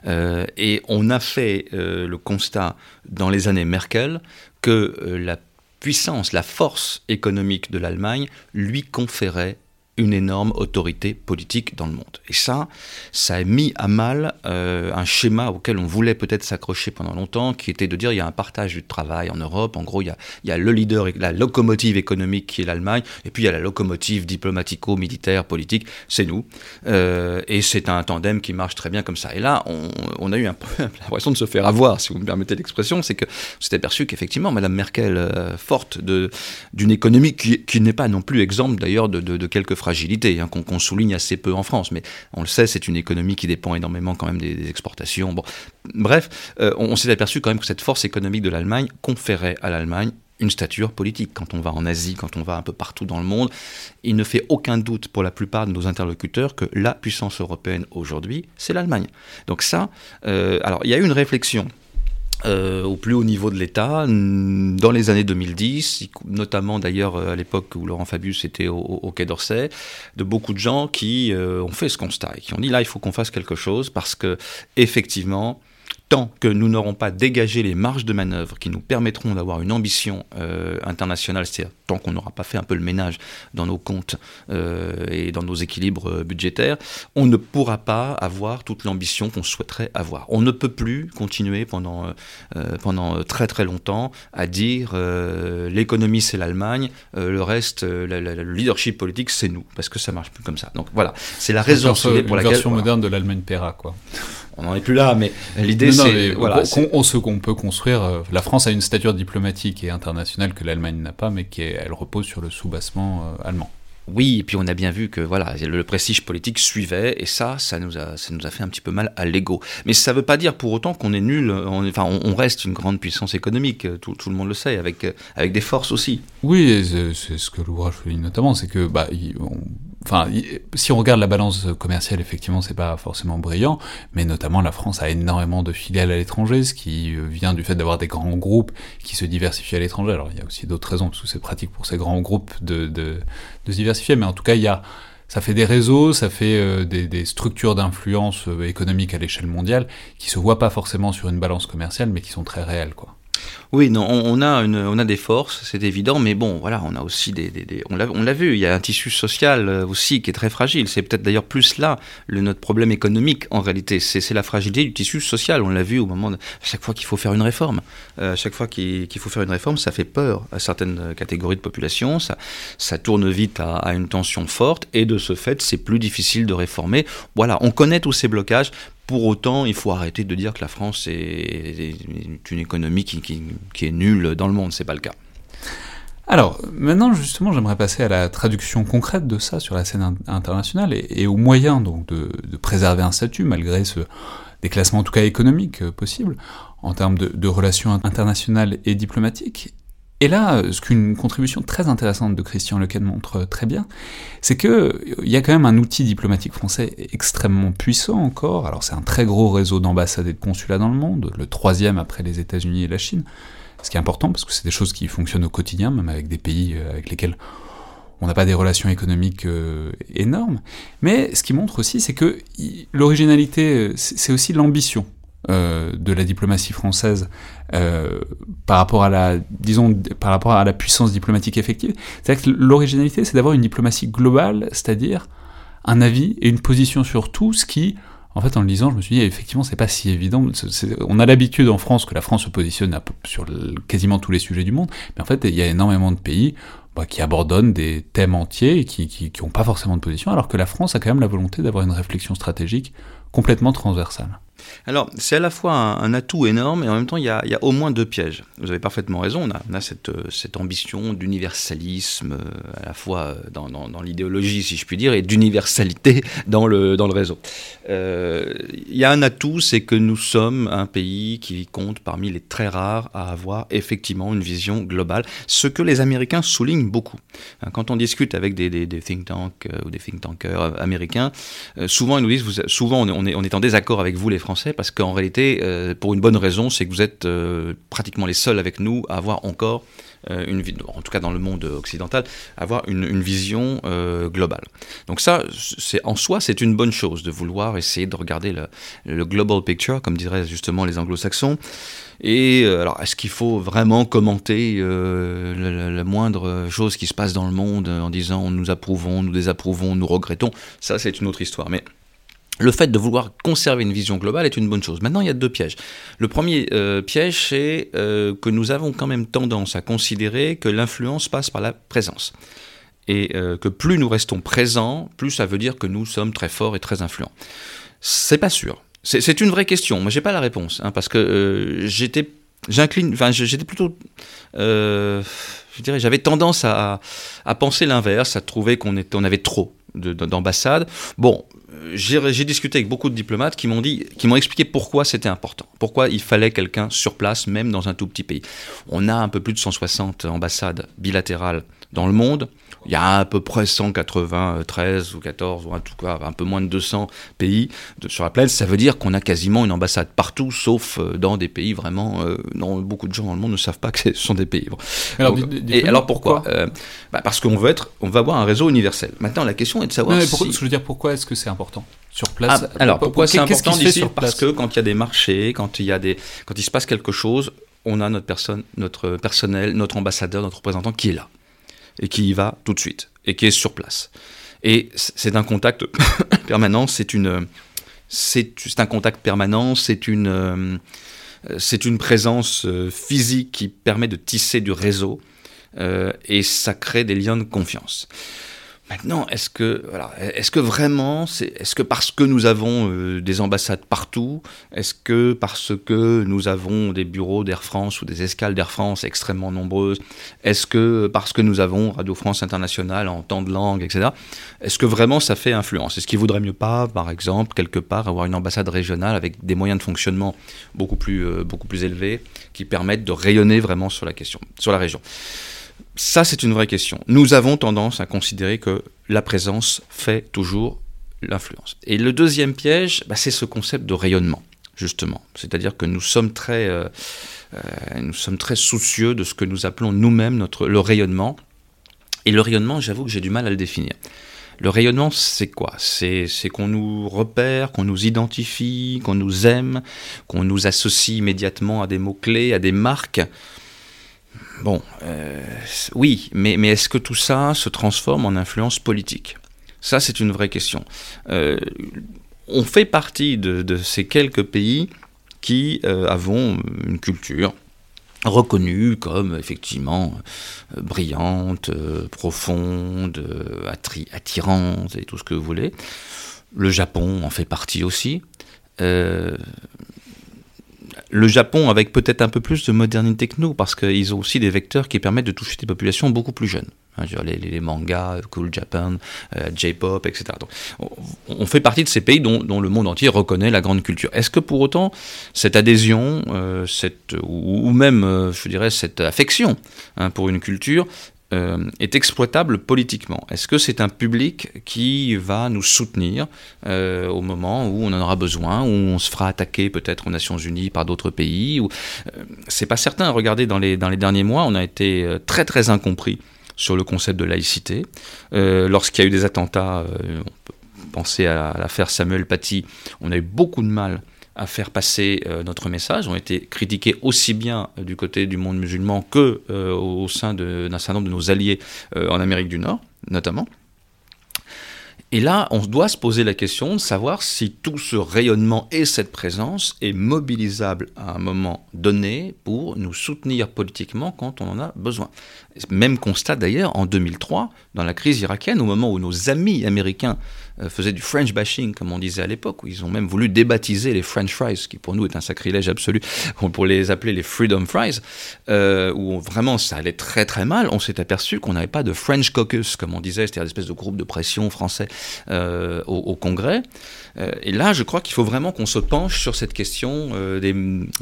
et on a fait le constat dans les années Merkel que la puissance, la force économique de l'Allemagne lui conférait une énorme autorité politique dans le monde. Et ça, ça a mis à mal euh, un schéma auquel on voulait peut-être s'accrocher pendant longtemps, qui était de dire il y a un partage du travail en Europe. En gros, il y a, il y a le leader, la locomotive économique qui est l'Allemagne, et puis il y a la locomotive diplomatico-militaire, politique, c'est nous. Euh, et c'est un tandem qui marche très bien comme ça. Et là, on, a eu un peu l'impression de se faire avoir, si vous me permettez l'expression, c'est que c'était perçu qu'effectivement, Madame Merkel, euh, forte d'une économie qui, qui n'est pas non plus exemple d'ailleurs de, de, de quelques fragilité, hein, qu'on souligne assez peu en France. Mais on le sait, c'est une économie qui dépend énormément quand même des, exportations. Bon, bref, euh, on, s'est aperçu quand même que cette force économique de l'Allemagne conférait à l'Allemagne une stature politique. Quand on va en Asie, quand on va un peu partout dans le monde, il ne fait aucun doute pour la plupart de nos interlocuteurs que la puissance européenne aujourd'hui, c'est l'Allemagne. Donc ça, euh, alors il y a eu une réflexion euh, au plus haut niveau de l'État dans les années 2010, notamment d'ailleurs à l'époque où Laurent Fabius était au, Quai d'Orsay, de beaucoup de gens qui ont fait ce constat et qui ont dit là il faut qu'on fasse quelque chose parce que effectivement tant que nous n'aurons pas dégagé les marges de manœuvre qui nous permettront d'avoir une ambition euh, internationale, c'est-à-dire tant qu'on n'aura pas fait un peu le ménage dans nos comptes euh, et dans nos équilibres euh, budgétaires, on ne pourra pas avoir toute l'ambition qu'on souhaiterait avoir. On ne peut plus continuer pendant, pendant très très longtemps à dire l'économie c'est l'Allemagne, le reste, le leadership politique c'est nous, parce que ça marche plus comme ça. Donc voilà, c'est la raison pour laquelle... Version moderne de l'Allemagne paiera, quoi on n'en est plus là, mais l'idée c'est voilà, on, ce qu'on peut construire. Euh, la France a une stature diplomatique et internationale que l'Allemagne n'a pas, mais qui elle repose sur le soubassement euh, allemand. Oui, et puis on a bien vu que voilà, le prestige politique suivait, et ça, ça nous a, ça nous a fait un petit peu mal à l'ego. Mais ça ne veut pas dire pour autant qu'on est nul. On, enfin, on, reste une grande puissance économique. Tout, tout, le monde le sait, avec avec des forces aussi. Oui, c'est ce que l'ouvrage dit notamment, c'est que bah, enfin, si on regarde la balance commerciale, effectivement, c'est pas forcément brillant, mais notamment la France a énormément de filiales à l'étranger, ce qui vient du fait d'avoir des grands groupes qui se diversifient à l'étranger. Alors, il y a aussi d'autres raisons, parce que c'est pratique pour ces grands groupes de, de, de, se diversifier, mais en tout cas, il y a, ça fait des réseaux, ça fait euh, des, des, structures d'influence euh, économique à l'échelle mondiale qui se voient pas forcément sur une balance commerciale, mais qui sont très réelles, quoi. Oui, non, on, a une, on a des forces, c'est évident, mais bon, voilà, on a aussi des, on l'a vu, il y a un tissu social euh, aussi qui est très fragile. C'est peut-être d'ailleurs plus là le, notre problème économique en réalité. C'est la fragilité du tissu social. On l'a vu au moment de, à chaque fois qu'il faut faire une réforme, euh, à chaque fois qu'il faut faire une réforme, ça fait peur à certaines catégories de population. Ça, ça tourne vite à une tension forte, et de ce fait, c'est plus difficile de réformer. Voilà, on connaît tous ces blocages. Pour autant, il faut arrêter de dire que la France est une économie qui, est nulle dans le monde. C'est pas le cas. Alors, maintenant, justement, j'aimerais passer à la traduction concrète de ça sur la scène internationale et, aux moyens donc, de, préserver un statut, malgré ce déclassement, en tout cas économique, euh, possible, en termes de relations internationales et diplomatiques. Et là, ce qu'une contribution très intéressante de Christian Lequel montre très bien, c'est que il y a quand même un outil diplomatique français extrêmement puissant encore. Alors c'est un très gros réseau d'ambassades et de consulats dans le monde, le troisième après les États-Unis et la Chine. Ce qui est important parce que c'est des choses qui fonctionnent au quotidien, même avec des pays euh, avec lesquels on n'a pas des relations économiques euh, énormes. Mais ce qui montre aussi, c'est que l'originalité, euh, c'est aussi l'ambition euh, de la diplomatie française euh, par rapport à la, disons, par rapport à la puissance diplomatique effective. C'est-à-dire que l'originalité, c'est d'avoir une diplomatie globale, c'est-à-dire un avis et une position sur tout, ce qui, en fait, en le lisant, je me suis dit, effectivement, c'est pas si évident. on a l'habitude en France que la France se positionne sur quasiment tous les sujets du monde, mais en fait, il y a énormément de pays bah, qui abandonnent des thèmes entiers et qui n'ont pas forcément de position, alors que la France a quand même la volonté d'avoir une réflexion stratégique complètement transversale. Alors, c'est à la fois un, atout énorme et en même temps, il y, a, au moins deux pièges. Vous avez parfaitement raison, on a, cette, ambition d'universalisme, euh, à la fois euh, dans, l'idéologie, si je puis dire, et d'universalité dans le, réseau. Euh, il y a un atout, c'est que nous sommes un pays qui compte parmi les très rares à avoir effectivement une vision globale, ce que les Américains soulignent beaucoup. Hein, quand on discute avec des, think tanks ou des think tankers américains, souvent ils nous disent, souvent on est en désaccord avec vous les Français, parce qu'en réalité, euh, pour une bonne raison, c'est que vous êtes euh, pratiquement les seuls avec nous à avoir encore euh, une en tout cas dans le monde occidental, avoir une, vision globale. Donc ça, c'est en soi, c'est une bonne chose de vouloir essayer de regarder le, global picture, comme diraient justement les anglo-saxons. Et alors, est-ce qu'il faut vraiment commenter la, moindre chose qui se passe dans le monde en disant nous approuvons, nous désapprouvons, nous regrettons? Ça, c'est une autre histoire. Mais le fait de vouloir conserver une vision globale est une bonne chose. Maintenant, il y a deux pièges. Le premier euh, piège, c'est euh, que nous avons quand même tendance à considérer que l'influence passe par la présence. Et euh, que plus nous restons présents, plus ça veut dire que nous sommes très forts et très influents. C'est pas sûr. C'est une vraie question. Moi, j'ai pas la réponse, hein, parce que j'étais, j'incline, j'étais plutôt, je j'avais tendance à, à penser l'inverse, à trouver qu'on on avait trop d'ambassades. Bon, j'ai discuté avec beaucoup de diplomates qui m'ont expliqué pourquoi c'était important, pourquoi il fallait quelqu'un sur place, même dans un tout petit pays. On a un peu plus de 160 ambassades bilatérales dans le monde. Il y a à peu près 193 ou 14, ou en tout cas un peu moins de 200 pays sur la planète. Ça veut dire qu'on a quasiment une ambassade partout, sauf euh, dans des pays vraiment euh, dont beaucoup de gens dans le monde ne savent pas que ce sont des pays. Alors, et alors pourquoi, euh, bah, Parce qu'on veut être, on va avoir un réseau universel. Maintenant, la question est de savoir. si... Je veux dire, pourquoi est-ce que c'est important sur place ah, Alors pourquoi c'est important d'ici Parce que quand il y a des marchés, quand il y a des, quand il se passe quelque chose, on a notre personne, notre personnel, notre ambassadeur, notre représentant qui est là et qui y va tout de suite et qui est sur place. Et c'est un contact permanent, c'est une, c'est un contact permanent, c'est une, c'est une présence euh, physique qui permet de tisser du réseau euh, et ça crée des liens de confiance. Maintenant, est-ce que, voilà, est-ce que vraiment, est-ce que parce que nous avons euh, des ambassades partout, est-ce que parce que nous avons des bureaux d'Air France ou des escales d'Air France extrêmement nombreuses, est-ce que parce que nous avons Radio France Internationale en temps de langue, etc., est-ce que vraiment ça fait influence? Est-ce qu'il vaudrait mieux pas, par exemple, quelque part, avoir une ambassade régionale avec des moyens de fonctionnement beaucoup plus, euh, beaucoup plus élevés qui permettent de rayonner vraiment sur la question, sur la région? Ça, c'est une vraie question. Nous avons tendance à considérer que la présence fait toujours l'influence. Et le deuxième piège, bah, c'est ce concept de rayonnement, justement. C'est-à-dire que nous sommes très, euh, euh, nous sommes très soucieux de ce que nous appelons nous-mêmes notre, le rayonnement. Et le rayonnement, j'avoue que j'ai du mal à le définir. Le rayonnement, c'est quoi? C'est qu'on nous repère, qu'on nous identifie, qu'on nous aime, qu'on nous associe immédiatement à des mots-clés, à des marques. Bon, euh, oui, mais, est-ce que tout ça se transforme en influence politique? Ça, c'est une vraie question. Euh, on fait partie de, ces quelques pays qui euh, avons une culture reconnue comme effectivement brillante, profonde, attirante et tout ce que vous voulez. Le Japon en fait partie aussi le Japon avec peut-être un peu plus de modernité que nous, parce qu'ils ont aussi des vecteurs qui permettent de toucher des populations beaucoup plus jeunes. Hein, les, mangas, Cool Japan, euh, J-pop, etc. on, fait partie de ces pays dont, le monde entier reconnaît la grande culture. Est-ce que pour autant cette adhésion, euh, cette, ou, même, euh, je dirais, cette affection hein, pour une culture euh, est exploitable politiquement Est-ce que c'est un public qui va nous soutenir euh, au moment où on en aura besoin, où on se fera attaquer peut-être aux Nations Unies par d'autres pays ou, euh, C'est pas certain. Regardez, dans les, dans les derniers mois, on a été très très incompris sur le concept de laïcité. Lorsqu'il y a eu des attentats, on peut penser à l'affaire Samuel Paty, on a eu beaucoup de mal à faire passer euh, notre message, ont été critiqués aussi bien euh, du côté du monde musulman que euh, au sein d'un certain nombre de nos alliés en Amérique du Nord, notamment. Et là, on doit se poser la question de savoir si tout ce rayonnement et cette présence est mobilisable à un moment donné pour nous soutenir politiquement quand on en a besoin. Même constat d'ailleurs en 2003, dans la crise irakienne, au moment où nos amis américains faisaient du French bashing, comme on disait à l'époque, où ils ont même voulu débaptiser les French fries, qui pour nous est un sacrilège absolu, pour les appeler les Freedom Fries, euh, où vraiment ça allait très très mal, on s'est aperçu qu'on n'avait pas de French caucus, comme on disait, c'est-à-dire espèce de groupe de pression français euh, au, Congrès. et là, je crois qu'il faut vraiment qu'on se penche sur cette question des,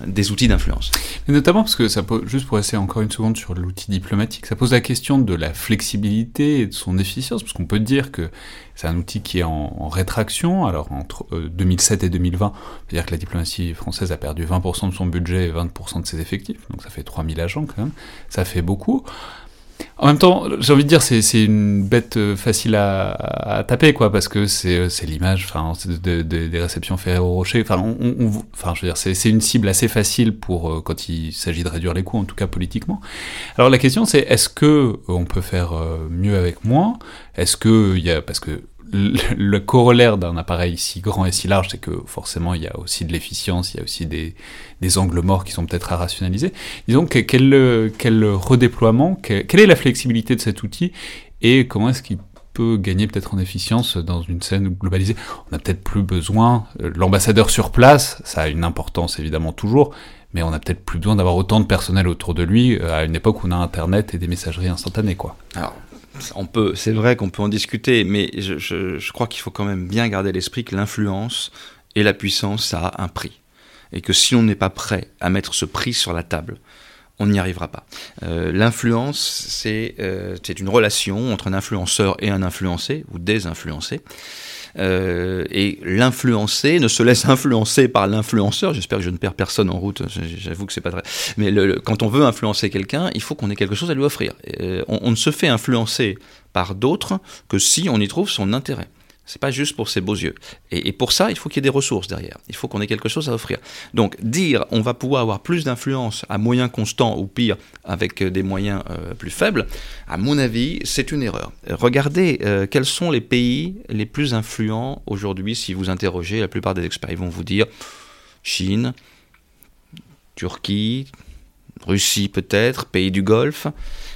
des, outils d'influence. Notamment parce que ça peut, juste pour rester encore une seconde sur l'outil diplomatique, ça pose la question de la flexibilité et de son efficience, parce qu'on peut dire que c'est un outil qui est en, rétraction. Alors entre 2007 euh, et 2020, c'est-à-dire que la diplomatie française a perdu 20% de son budget et 20% de ses effectifs, donc ça fait 3000 agents quand même, ça fait beaucoup. En même temps, j'ai envie de dire, c'est une bête euh, facile à, taper, quoi, parce que c'est euh, l'image, enfin, des réceptions Ferrero Rocher. Enfin, enfin, je veux dire, c'est une cible assez facile pour quand il s'agit de réduire les coûts, en tout cas politiquement. Alors la question, c'est est-ce que on peut faire mieux avec moins? Est-ce que il y a, parce que le, corollaire d'un appareil si grand et si large, c'est que forcément il y a aussi de l'efficience, il y a aussi des, angles morts qui sont peut-être à rationaliser. Disons que, quel, quel redéploiement, quelle est la flexibilité de cet outil et comment est-ce qu'il peut gagner peut-être en efficience dans une scène globalisée? On n'a peut-être plus besoin, euh, l'ambassadeur sur place, ça a une importance évidemment toujours, mais on n'a peut-être plus besoin d'avoir autant de personnel autour de lui euh, à une époque où on a Internet et des messageries instantanées. Quoi. Alors, on peut, c'est vrai qu'on peut en discuter, mais je, crois qu'il faut quand même bien garder l'esprit que l'influence et la puissance, ça a un prix. Et que si on n'est pas prêt à mettre ce prix sur la table, on n'y arrivera pas. Euh, l'influence, c'est euh, c'est une relation entre un influenceur et un influencé, ou des influencés. Euh, et l'influencé ne se laisse influencer par l'influenceur. J'espère que je ne perds personne en route. J'avoue que c'est pas très. Mais quand on veut influencer quelqu'un, il faut qu'on ait quelque chose à lui offrir. on, on, ne se fait influencer par d'autres que si on y trouve son intérêt. C'est pas juste pour ses beaux yeux. Et, pour ça, il faut qu'il y ait des ressources derrière. Il faut qu'on ait quelque chose à offrir. Donc, dire on va pouvoir avoir plus d'influence à moyens constants ou pire avec euh, des moyens euh, plus faibles, à mon avis, c'est une erreur. Regardez euh, quels sont les pays les plus influents aujourd'hui si vous interrogez la plupart des experts. Ils vont vous dire Chine, Turquie, Russie peut-être, pays du Golfe.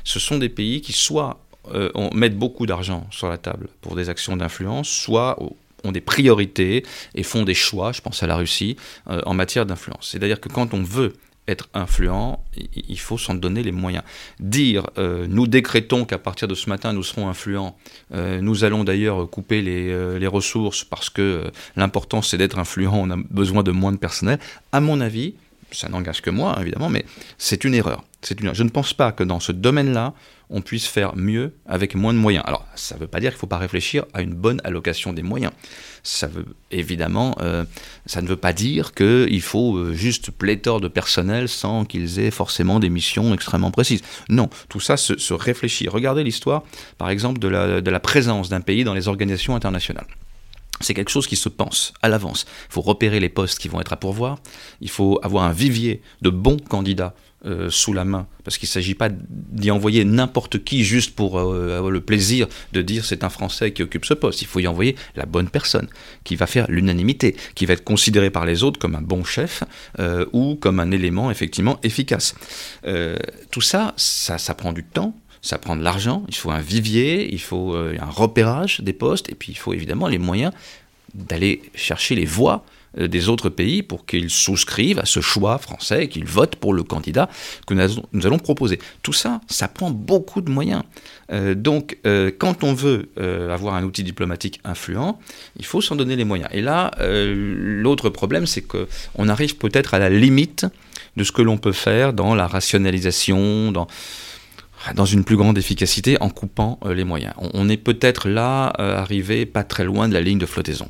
Ce sont des pays qui soit euh, on met beaucoup d'argent sur la table pour des actions d'influence, soit ont des priorités et font des choix, je pense à la Russie, euh, en matière d'influence. C'est-à-dire que quand on veut être influent, il faut s'en donner les moyens. Dire, euh, nous décrétons qu'à partir de ce matin, nous serons influents, nous allons d'ailleurs couper les, les, ressources parce que l'important c'est d'être influent, on a besoin de moins de personnel, à mon avis, ça n'engage que moi évidemment, mais c'est une erreur. Je ne pense pas que dans ce domaine-là, on puisse faire mieux avec moins de moyens. Alors, ça ne veut pas dire qu'il ne faut pas réfléchir à une bonne allocation des moyens. Ça veut évidemment, euh, ça ne veut pas dire qu'il faut euh, juste pléthore de personnel sans qu'ils aient forcément des missions extrêmement précises. Non, tout ça se, réfléchit. Regardez l'histoire, par exemple, de la présence d'un pays dans les organisations internationales. C'est quelque chose qui se pense à l'avance. Il faut repérer les postes qui vont être à pourvoir. Il faut avoir un vivier de bons candidats euh, sous la main, parce qu'il ne s'agit pas d'y envoyer n'importe qui juste pour euh, avoir le plaisir de dire c'est un Français qui occupe ce poste. Il faut y envoyer la bonne personne, qui va faire l'unanimité, qui va être considéré par les autres comme un bon chef euh, ou comme un élément effectivement efficace. tout ça, ça, ça prend du temps, ça prend de l'argent, il faut un vivier, il faut un repérage des postes, et puis il faut évidemment les moyens d'aller chercher les voix euh, des autres pays pour qu'ils souscrivent à ce choix français et qu'ils votent pour le candidat que nous allons proposer. Tout ça, ça prend beaucoup de moyens. Euh, donc, euh, quand on veut avoir un outil diplomatique influent, il faut s'en donner les moyens. Et là, l'autre problème, c'est qu'on arrive peut-être à la limite de ce que l'on peut faire dans la rationalisation, dans une plus grande efficacité en coupant les moyens. On, est peut-être là arrivé pas très loin de la ligne de flottaison.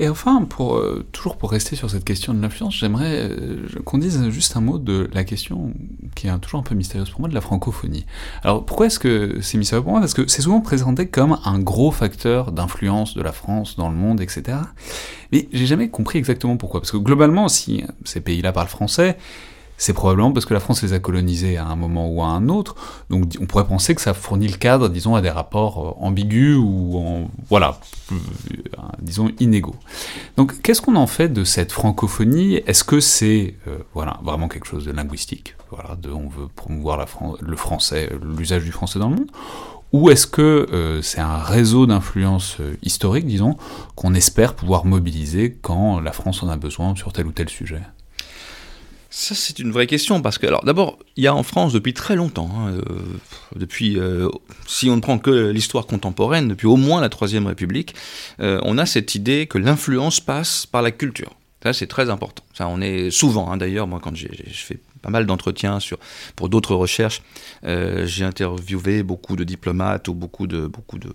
Et enfin, pour, euh, toujours pour rester sur cette question de l'influence, j'aimerais euh, qu'on dise juste un mot de la question qui est toujours un peu mystérieuse pour moi, de la francophonie. Alors pourquoi est-ce que c'est mystérieux pour moi? Parce que c'est souvent présenté comme un gros facteur d'influence de la France dans le monde, etc. Mais j'ai jamais compris exactement pourquoi. Parce que globalement, si ces pays-là parlent français, c'est probablement parce que la France les a colonisés à un moment ou à un autre. Donc on pourrait penser que ça fournit le cadre, disons, à des rapports euh, ambigus ou, en, voilà, euh, disons, inégaux. Donc qu'est-ce qu'on en fait de cette francophonie? Est-ce que c'est euh, voilà, vraiment quelque chose de linguistique? Voilà, de, On veut promouvoir le français, l'usage du français dans le monde? Ou est-ce que c'est un réseau d'influence historique, disons, qu'on espère pouvoir mobiliser quand la France en a besoin sur tel ou tel sujet? Ça, c'est une vraie question, parce que, alors, d'abord, il y a en France depuis très longtemps, hein, euh, depuis, euh, si on ne prend que l'histoire contemporaine, depuis au moins la Troisième République, euh, on a cette idée que l'influence passe par la culture. Ça, c'est très important. Ça, on est souvent, hein, d'ailleurs, moi, quand j'ai fait pas mal d'entretiens sur pour d'autres recherches. Euh, j'ai interviewé beaucoup de diplomates ou beaucoup de beaucoup de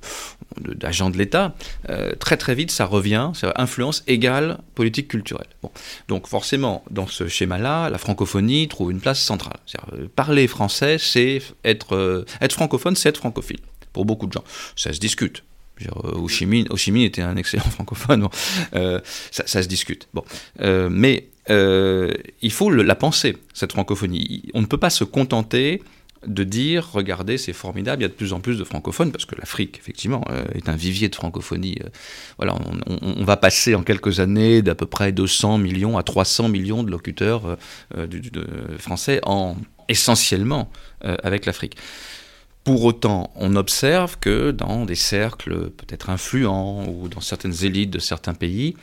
d'agents de, l'État. Euh, très très vite, ça revient. C'est influence égale politique culturelle. Bon. Donc forcément, dans ce schéma-là, la francophonie trouve une place centrale. Euh, parler français, c'est être être francophone, c'est être francophile pour beaucoup de gens. Ça se discute. Ho Chi était un excellent francophone. ça, ça, se discute. Bon, mais euh, il faut la penser, cette francophonie. On ne peut pas se contenter de dire, regardez, c'est formidable, il y a de plus en plus de francophones, parce que l'Afrique, effectivement, euh, est un vivier de francophonie. Euh, voilà, on, va passer en quelques années d'à peu près 200 millions à 300 millions de locuteurs de français, en, essentiellement avec l'Afrique. Pour autant, on observe que dans des cercles peut-être influents ou dans certaines élites de certains pays,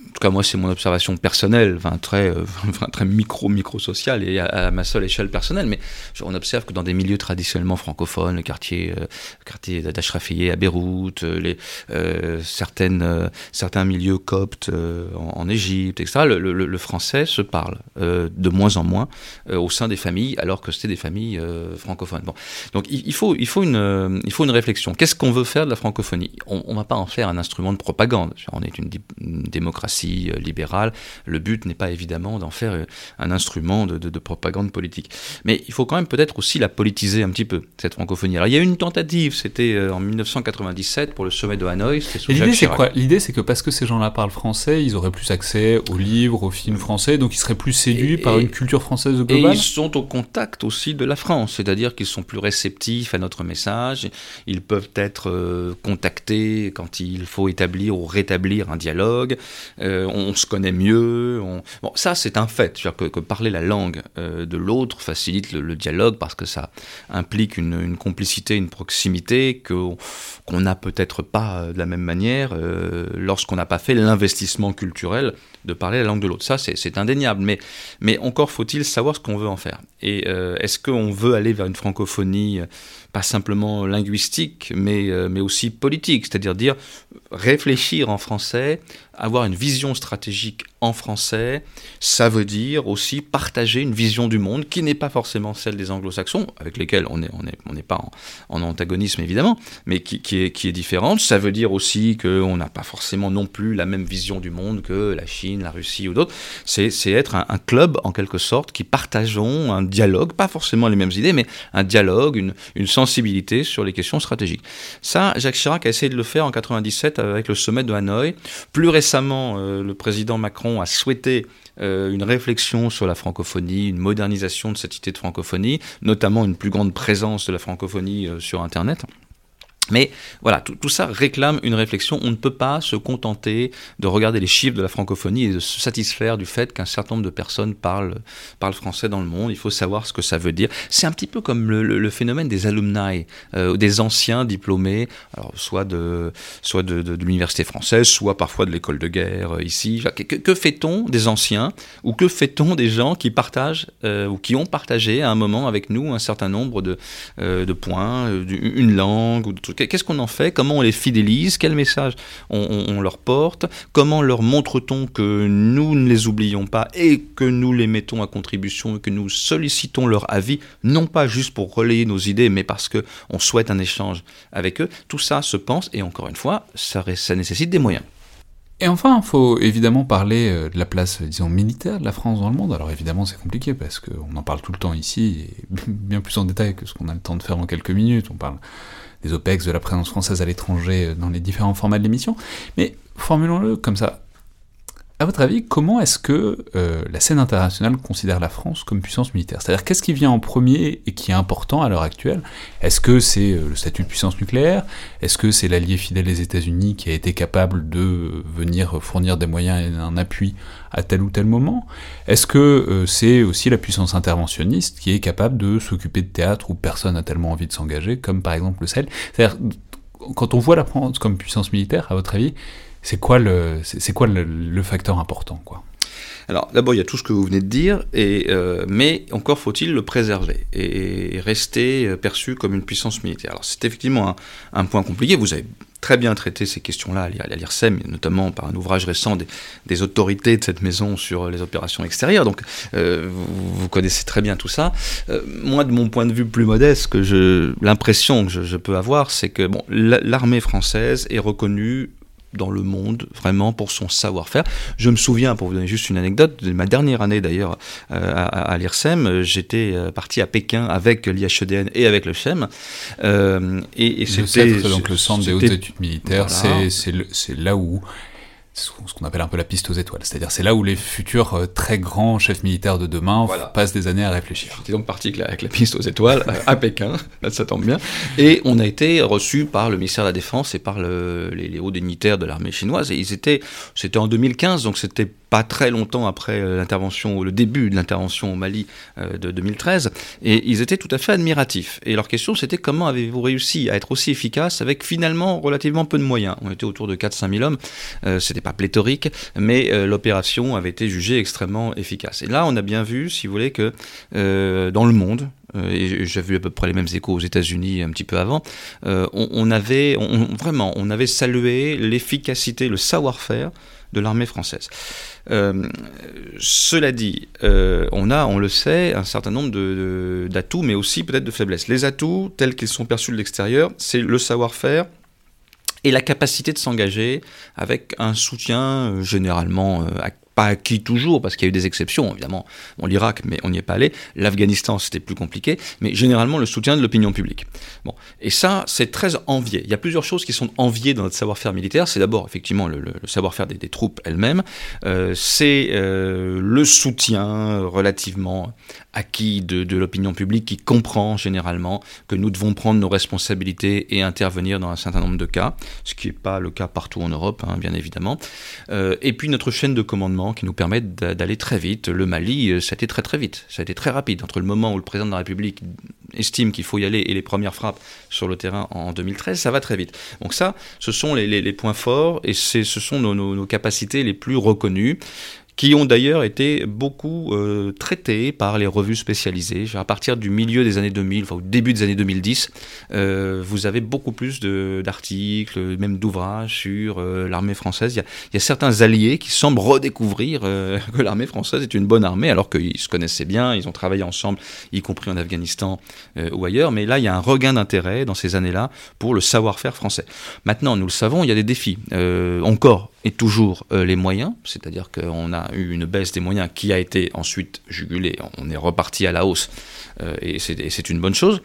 en tout cas moi c'est mon observation personnelle, enfin, très, euh, très micro, micro-sociale et à, ma seule échelle personnelle, mais on observe que dans des milieux traditionnellement francophones, le quartier, euh, quartier à Beyrouth, euh, les, certaines, certains milieux coptes en, Égypte, etc., le, français se parle de moins en moins au sein des familles, alors que c'était des familles francophones. Donc il, faut, il, faut une, il faut une réflexion. Qu'est-ce qu'on veut faire de la francophonie? On ne va pas en faire un instrument de propagande. On est une, une démocratie euh, libérale. Le but n'est pas évidemment d'en faire euh, un instrument de, propagande politique. Mais il faut quand même peut-être aussi la politiser un petit peu, cette francophonie. Alors il y a eu une tentative, c'était euh, en 1997 pour le sommet de Hanoï. L'idée c'est quoi? L'idée c'est que parce que ces gens-là parlent français, ils auraient plus accès aux livres, aux films français, donc ils seraient plus séduits par une culture française globale? Et ils sont au contact aussi de la France, c'est-à-dire qu'ils sont plus réceptifs à notre message, ils peuvent être contactés quand il faut établir ou rétablir un dialogue. Euh, on se connaît mieux. Bon, ça, c'est un fait. Que, que, parler la langue euh, de l'autre facilite le, dialogue parce que ça implique une, complicité, une proximité qu'on n'a peut-être pas euh, de la même manière lorsqu'on n'a pas fait l'investissement culturel de parler la langue de l'autre. Ça, c'est indéniable. Mais, mais encore faut-il savoir ce qu'on veut en faire. Et est-ce qu'on veut aller vers une francophonie pas simplement linguistique, mais, mais aussi politique, c'est-à-dire dire réfléchir en français avoir une vision stratégique en français, ça veut dire aussi partager une vision du monde qui n'est pas forcément celle des anglo-saxons, avec lesquels on n'est pas en, antagonisme évidemment, mais qui, est, différente. Ça veut dire aussi qu'on n'a pas forcément non plus la même vision du monde que la Chine, la Russie ou d'autres. C'est être un, club en quelque sorte qui partageons un dialogue, pas forcément les mêmes idées, mais un dialogue, une, sensibilité sur les questions stratégiques. Ça, Jacques Chirac a essayé de le faire en 97 avec le sommet de Hanoï. Plus récemment, récemment, euh, le président Macron a souhaité euh, une réflexion sur la francophonie, une modernisation de cette idée de francophonie, notamment une plus grande présence de la francophonie euh, sur Internet. Mais voilà, tout, ça réclame une réflexion. On ne peut pas se contenter de regarder les chiffres de la francophonie et de se satisfaire du fait qu'un certain nombre de personnes parlent, parlent français dans le monde. Il faut savoir ce que ça veut dire. C'est un petit peu comme le, phénomène des alumni, euh, des anciens diplômés, alors soit de, soit de, l'université française, soit parfois de l'école de guerre euh, ici. Que, que fait-on des anciens ou que fait-on des gens qui partagent euh, ou qui ont partagé à un moment avec nous un certain nombre de, de points, une langue ou de trucs Qu'est-ce qu'on en fait? Comment on les fidélise? Quel message on, leur porte? Comment leur montre-t-on que nous ne les oublions pas et que nous les mettons à contribution et que nous sollicitons leur avis, non pas juste pour relayer nos idées, mais parce qu'on souhaite un échange avec eux Tout ça se pense et encore une fois, ça, ça nécessite des moyens. Et enfin, il faut évidemment parler euh, de la place, disons, militaire de la France dans le monde. Alors évidemment, c'est compliqué parce qu'on en parle tout le temps ici, et bien plus en détail que ce qu'on a le temps de faire en quelques minutes. On parle des OPEX, de la présence française à l'étranger euh, dans les différents formats de l'émission. Mais formulons-le comme ça. À votre avis, comment est-ce que euh, la scène internationale considère la France comme puissance militaire? C'est-à-dire, qu'est-ce qui vient en premier et qui est important à l'heure actuelle? Est-ce que c'est euh, le statut de puissance nucléaire? Est-ce que c'est l'allié fidèle des États-Unis qui a été capable de venir fournir des moyens et un appui à tel ou tel moment? Est-ce que euh, c'est aussi la puissance interventionniste qui est capable de s'occuper de théâtre où personne n'a tellement envie de s'engager, comme par exemple le Sahel? C'est-à-dire, quand on voit la France comme puissance militaire, à votre avis, c'est quoi le, c'est quoi le, facteur important, quoi? Alors d'abord, il y a tout ce que vous venez de dire, et, euh, mais encore faut-il le préserver et, rester euh, perçu comme une puissance militaire. Alors c'est effectivement un, point compliqué, vous avez très bien traité ces questions-là à l'IRSEM, notamment par un ouvrage récent des, autorités de cette maison sur les opérations extérieures, donc euh, vous, connaissez très bien tout ça. moi, de mon point de vue plus modeste, que l'impression que je, je, peux avoir, c'est que bon, l'armée française est reconnue dans le monde, vraiment, pour son savoir-faire. Je me souviens, pour vous donner juste une anecdote, de ma dernière année d'ailleurs euh, à, l'IRSEM, j'étais euh, parti à Pékin avec l'IHEDN et avec le CHEM. Euh, et, et c'était... donc le centre des hautes études militaires, c'est là où ce qu'on appelle un peu la piste aux étoiles. C'est-à-dire c'est là où les futurs euh, très grands chefs militaires de demain passent des années à réfléchir. J'étais donc parti avec la, piste aux étoiles à Pékin, ça tombe bien. Et on a été reçu par le ministère de la Défense et par le, les, les, hauts dignitaires de l'armée chinoise. Et ils étaient, c'était en 2015, donc c'était pas très longtemps après euh, l'intervention, le début de l'intervention au Mali euh, de 2013, et ils étaient tout à fait admiratifs. Et leur question, c'était comment avez-vous réussi à être aussi efficace avec finalement relativement peu de moyens On était autour de 4-5 000 hommes, euh, c'était pléthorique, mais l'opération avait été jugée extrêmement efficace. Et là, on a bien vu, si vous voulez, que dans le monde, et j'ai vu à peu près les mêmes échos aux États-Unis un petit peu avant, on, avait vraiment, on avait salué l'efficacité, le savoir-faire de l'armée française. Euh, cela dit, euh, on a, on le sait, un certain nombre d'atouts, mais aussi peut-être de faiblesses. Les atouts, tels qu'ils sont perçus de l'extérieur, c'est le savoir-faire et la capacité de s'engager avec un soutien euh, généralement pas acquis toujours, parce qu'il y a eu des exceptions, évidemment. Bon, l'Irak, mais on n'y est pas allé. L'Afghanistan, c'était plus compliqué. Mais généralement, le soutien de l'opinion publique. Bon. Et ça, c'est très envié. Il y a plusieurs choses qui sont enviées dans notre savoir-faire militaire. C'est d'abord, effectivement, le, savoir-faire des, troupes elles-mêmes. Euh, c'est euh, le soutien relativement acquis de, l'opinion publique qui comprend généralement que nous devons prendre nos responsabilités et intervenir dans un certain nombre de cas, ce qui n'est pas le cas partout en Europe, hein, bien évidemment. Euh, et puis notre chaîne de commandement qui nous permettent d'aller très vite. Le Mali, euh, ça a été très très vite, ça a été très rapide. Entre le moment où le président de la République estime qu'il faut y aller et les premières frappes sur le terrain en 2013, ça va très vite. Donc ça, ce sont les, points forts et ce sont nos, capacités les plus reconnues qui ont d'ailleurs été beaucoup euh, traités par les revues spécialisées. À partir du milieu des années 2000, enfin au début des années 2010, euh, vous avez beaucoup plus d'articles, même d'ouvrages sur euh, l'armée française. Il y, a, certains alliés qui semblent redécouvrir que l'armée française est une bonne armée, alors qu'ils se connaissaient bien, ils ont travaillé ensemble, y compris en Afghanistan ou ailleurs. Mais là, il y a un regain d'intérêt dans ces années-là pour le savoir-faire français. Maintenant, nous le savons, il y a des défis. encore et toujours les moyens, c'est-à-dire qu'on a eu une baisse des moyens qui a été ensuite jugulée. On est reparti à la hausse euh, et c'est une bonne chose.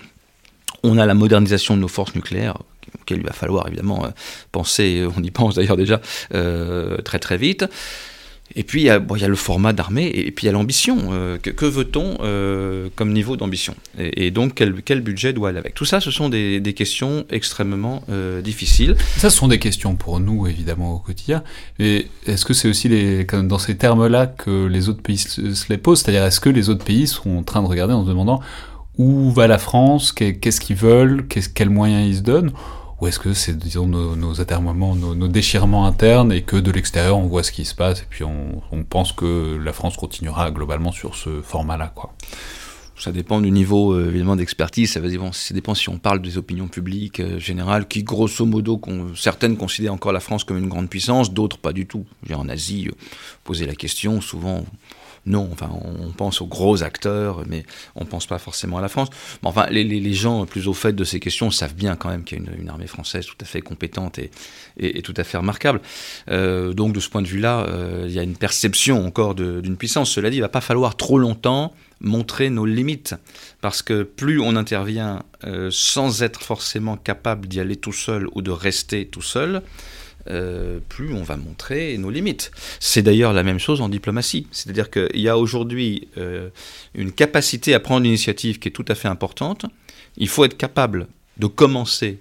On a la modernisation de nos forces nucléaires auquel il va falloir évidemment euh, penser, on y pense d'ailleurs déjà euh, très très vite. Et puis, il y a, le format d'armée, et puis il y a l'ambition. Euh, que, veut-on euh, comme niveau d'ambition? Et, donc, quel, budget doit aller avec? Tout ça, ce sont des, questions extrêmement euh, difficiles. Ça, ce sont des questions pour nous, évidemment, au quotidien. Mais est-ce que c'est aussi dans ces termes-là que les autres pays se, les posent? C'est-à-dire, est-ce que les autres pays sont en train de regarder en se demandant où va la France? Qu'est-ce qu'ils veulent? Quels moyens ils se donnent? Ou est-ce que c'est, disons, nos, nos nos, déchirements internes, et que de l'extérieur, on voit ce qui se passe, et puis on, pense que la France continuera globalement sur ce format-là, quoi ça dépend du niveau euh, évidemment d'expertise. Ça, ça, dépend si on parle des opinions publiques euh, générales, qui grosso modo, certaines considèrent encore la France comme une grande puissance, d'autres pas du tout. En Asie, euh, poser la question, souvent non, enfin, on pense aux gros acteurs, mais on ne pense pas forcément à la France. Enfin, les, gens plus au fait de ces questions savent bien quand même qu'il y a une, armée française tout à fait compétente et, tout à fait remarquable. Euh, donc, de ce point de vue-là, euh, il y a une perception encore d'une puissance. Cela dit, il va pas falloir trop longtemps montrer nos limites, parce que plus on intervient euh, sans être forcément capable d'y aller tout seul ou de rester tout seul, euh, plus on va montrer nos limites. C'est d'ailleurs la même chose en diplomatie. C'est-à-dire qu'il y a aujourd'hui euh, une capacité à prendre l'initiative qui est tout à fait importante. Il faut être capable de commencer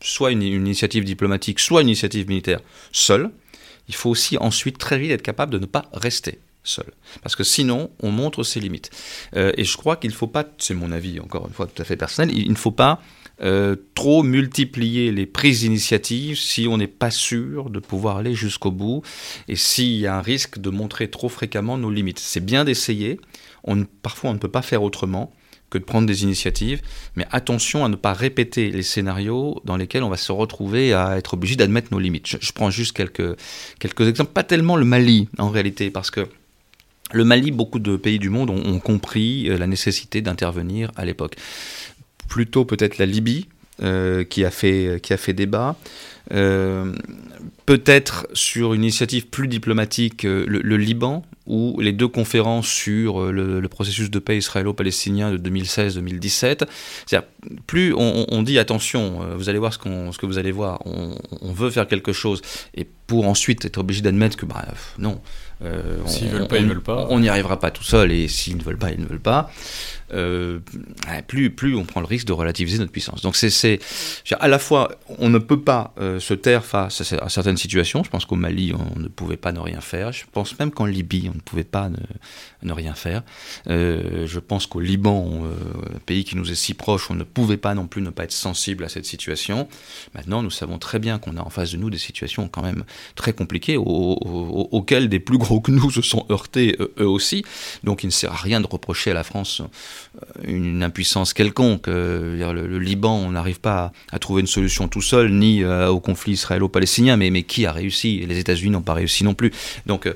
soit une, initiative diplomatique, soit une initiative militaire seul. Il faut aussi ensuite très vite être capable de ne pas rester seul. Parce que sinon, on montre ses limites. Euh, et je crois qu'il ne faut pas, c'est mon avis encore une fois tout à fait personnel, il ne faut pas euh, trop multiplier les prises d'initiative si on n'est pas sûr de pouvoir aller jusqu'au bout et s'il y a un risque de montrer trop fréquemment nos limites. C'est bien d'essayer, parfois on ne peut pas faire autrement que de prendre des initiatives, mais attention à ne pas répéter les scénarios dans lesquels on va se retrouver à être obligé d'admettre nos limites. Je, prends juste quelques, quelques exemples, pas tellement le Mali en réalité, parce que le Mali, beaucoup de pays du monde ont compris euh, la nécessité d'intervenir à l'époque plutôt peut-être la Libye, euh, qui, a fait, qui a fait débat. Euh, peut-être sur une initiative plus diplomatique, euh, le, Liban, ou les deux conférences sur le, processus de paix israélo-palestinien de 2016-2017. Plus on, dit attention, vous allez voir ce, ce que vous allez voir, on, veut faire quelque chose, et pour ensuite être obligé d'admettre que, bref, non. S'ils veulent pas, ils veulent pas. On n'y arrivera pas tout seul, et s'ils ne veulent pas, ils ne veulent pas. Euh, plus, plus on prend le risque de relativiser notre puissance. Donc c'est à la fois, on ne peut pas se taire face à, certaines situations. Je pense qu'au Mali, on ne pouvait pas ne rien faire. Je pense même qu'en Libye, on ne pouvait pas ne, rien faire. je pense qu'au Liban, un pays qui nous est si proche, on ne pouvait pas non plus ne pas être sensible à cette situation. Maintenant, nous savons très bien qu'on a en face de nous des situations quand même très compliquées, auxquelles des plus gros que nous se sont heurtés eux aussi. Donc il ne sert à rien de reprocher à la France une impuissance quelconque. le, Liban, on n'arrive pas à, trouver une solution tout seul, ni euh, au conflit israélo-palestinien, mais, mais qui a réussi? Les États-Unis n'ont pas réussi non plus. Donc, euh,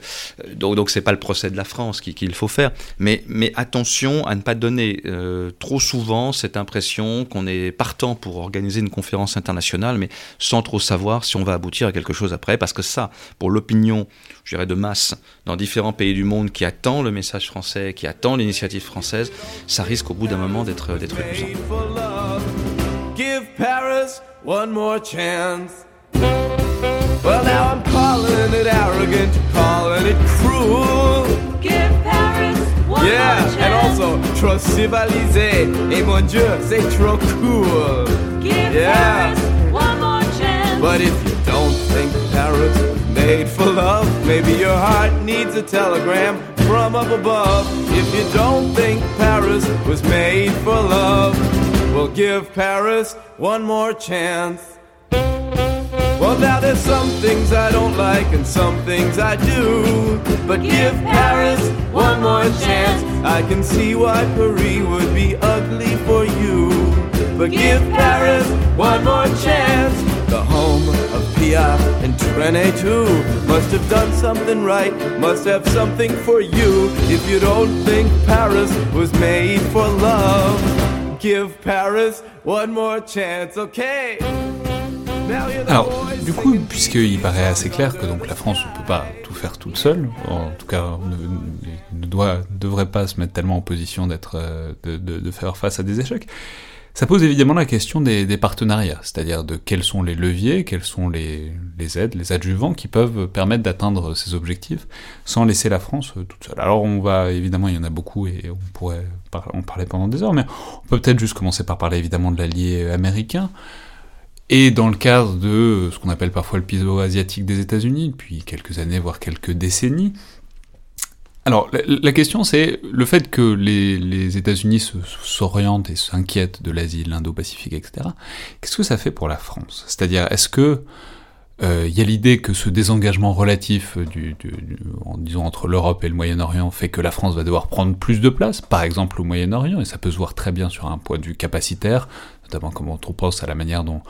donc, donc c'est pas le procès de la France qu'il faut faire. Mais, mais attention à ne pas donner euh, trop souvent cette impression qu'on est partant pour organiser une conférence internationale, mais sans trop savoir si on va aboutir à quelque chose après, parce que ça, pour l'opinion, je dirais de masse, dans différents pays du monde qui attend le message français, qui attend l'initiative française, ça risque au bout d'un moment d'être d'être. Give Paris one more chance. Well, now I'm calling it arrogant, calling it cruel. Give Paris one yeah, more chance. and also trop civilisé. Et mon Dieu, c'est trop cool. Give yeah. Paris one more chance. But if you don't think Paris made for love, maybe your heart needs a telegram from up above. If you don't think Paris was made for love, We'll give Paris one more chance. Well, now there's some things I don't like and some things I do. But give Paris one more chance. I can see why Paris would be ugly for you. But give Paris one more chance. The home and too must have done something right, must have something for you. If you don't think Paris was made for love. Give Paris one more chance, okay? Alors, du coup, puisqu'il paraît assez clair que donc la France ne peut pas tout faire toute seule, en tout cas ne, doit, devrait pas se mettre tellement en position d'être, euh, de, de, de, faire face à des échecs, ça pose évidemment la question des, partenariats, c'est-à-dire de quels sont les leviers, quels sont les, aides, les adjuvants qui peuvent permettre d'atteindre ces objectifs sans laisser la France euh, toute seule. Alors on va, évidemment, il y en a beaucoup et on pourrait en parler pendant des heures, mais on peut peut-être juste commencer par parler évidemment de l'allié américain. Et dans le cadre de ce qu'on appelle parfois le piso asiatique des États-Unis, depuis quelques années, voire quelques décennies, alors, la, question, c'est le fait que les, États-Unis s'orientent et s'inquiètent de l'Asie, l'Indo-Pacifique, etc. Qu'est-ce que ça fait pour la France? C'est-à-dire, est-ce que il euh, y a l'idée que ce désengagement relatif, disons entre l'Europe et le Moyen-Orient, fait que la France va devoir prendre plus de place, par exemple au Moyen-Orient, et ça peut se voir très bien sur un point de vue capacitaire, notamment quand on pense à la manière dont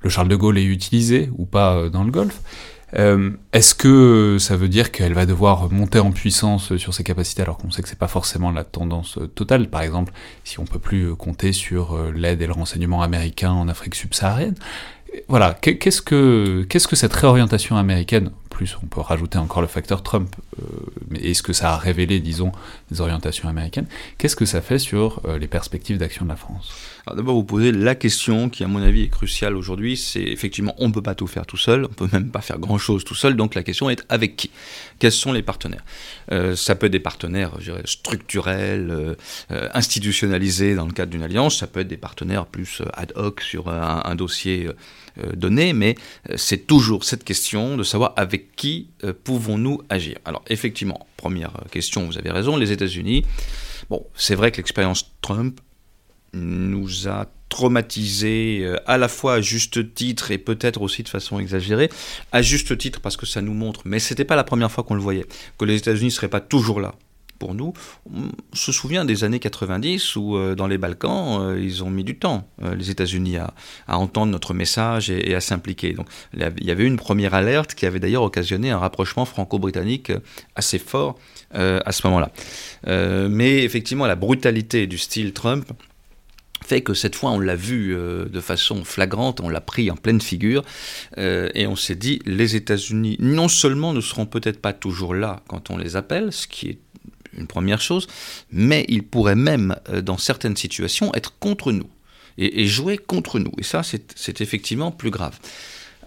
le Charles de Gaulle est utilisé ou pas euh, dans le Golfe. Euh, est-ce que ça veut dire qu'elle va devoir monter en puissance sur ses capacités alors qu'on sait que c'est pas forcément la tendance totale? Par exemple, si on peut plus compter sur euh, l'aide et le renseignement américain en Afrique subsaharienne. Voilà, qu'est-ce que, que cette réorientation américaine, plus on peut rajouter encore le facteur Trump, euh, mais est-ce que ça a révélé, disons, des orientations américaines, qu'est-ce que ça fait sur les perspectives d'action de la France? D'abord, vous posez la question qui, à mon avis, est cruciale aujourd'hui. C'est effectivement, on ne peut pas tout faire tout seul, on ne peut même pas faire grand-chose tout seul. Donc la question est avec qui? Quels sont les partenaires? Euh, Ça peut être des partenaires je dirais, structurels, euh, euh, institutionnalisés dans le cadre d'une alliance. Ça peut être des partenaires plus ad hoc sur un, dossier donné. Mais c'est toujours cette question de savoir avec qui pouvons-nous agir? Alors effectivement, première question, vous avez raison, les États-Unis. Bon, c'est vrai que l'expérience Trump nous a traumatisé euh, à la fois à juste titre et peut-être aussi de façon exagérée. À juste titre parce que ça nous montre, mais c'était pas la première fois qu'on le voyait, que les États-Unis seraient pas toujours là pour nous. On se souvient des années 90 où euh, dans les Balkans, euh, ils ont mis du temps, les États-Unis, à, entendre notre message et, à s'impliquer. Donc il y avait une première alerte qui avait d'ailleurs occasionné un rapprochement franco-britannique assez fort à ce moment-là. mais effectivement, la brutalité du style Trump fait que cette fois on l'a vu euh, de façon flagrante, on l'a pris en pleine figure, euh, et on s'est dit, les États-Unis non seulement ne seront peut-être pas toujours là quand on les appelle, ce qui est une première chose, mais ils pourraient même, euh, dans certaines situations, être contre nous, et, et jouer contre nous, et ça c'est effectivement plus grave.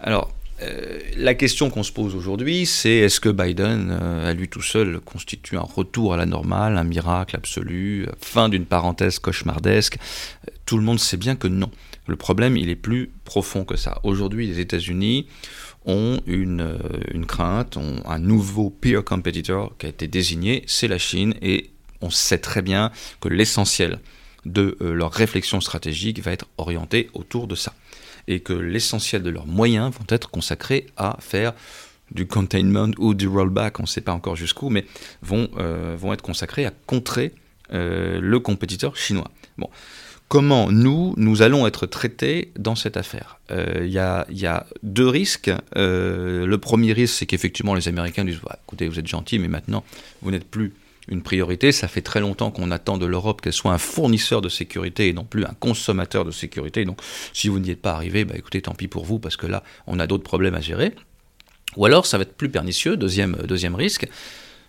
Alors, euh, la question qu'on se pose aujourd'hui, c'est est-ce que Biden, euh, à lui tout seul, constitue un retour à la normale, un miracle absolu, fin d'une parenthèse cauchemardesque tout le monde sait bien que non. Le problème, il est plus profond que ça. Aujourd'hui, les États-Unis ont une, euh, une crainte, ont un nouveau peer competitor qui a été désigné, c'est la Chine, et on sait très bien que l'essentiel de euh, leur réflexion stratégique va être orienté autour de ça. Et que l'essentiel de leurs moyens vont être consacrés à faire du containment ou du rollback, on ne sait pas encore jusqu'où, mais vont, euh, vont être consacrés à contrer le compétiteur chinois. Bon comment nous, nous allons être traités dans cette affaire? Il euh, y, a, deux risques. Euh, le premier risque, c'est qu'effectivement les Américains disent, écoutez, vous êtes gentils, mais maintenant, vous n'êtes plus une priorité. Ça fait très longtemps qu'on attend de l'Europe qu'elle soit un fournisseur de sécurité et non plus un consommateur de sécurité. Donc, si vous n'y êtes pas arrivé, bah, écoutez, tant pis pour vous, parce que là, on a d'autres problèmes à gérer. Ou alors, ça va être plus pernicieux, deuxième, deuxième risque,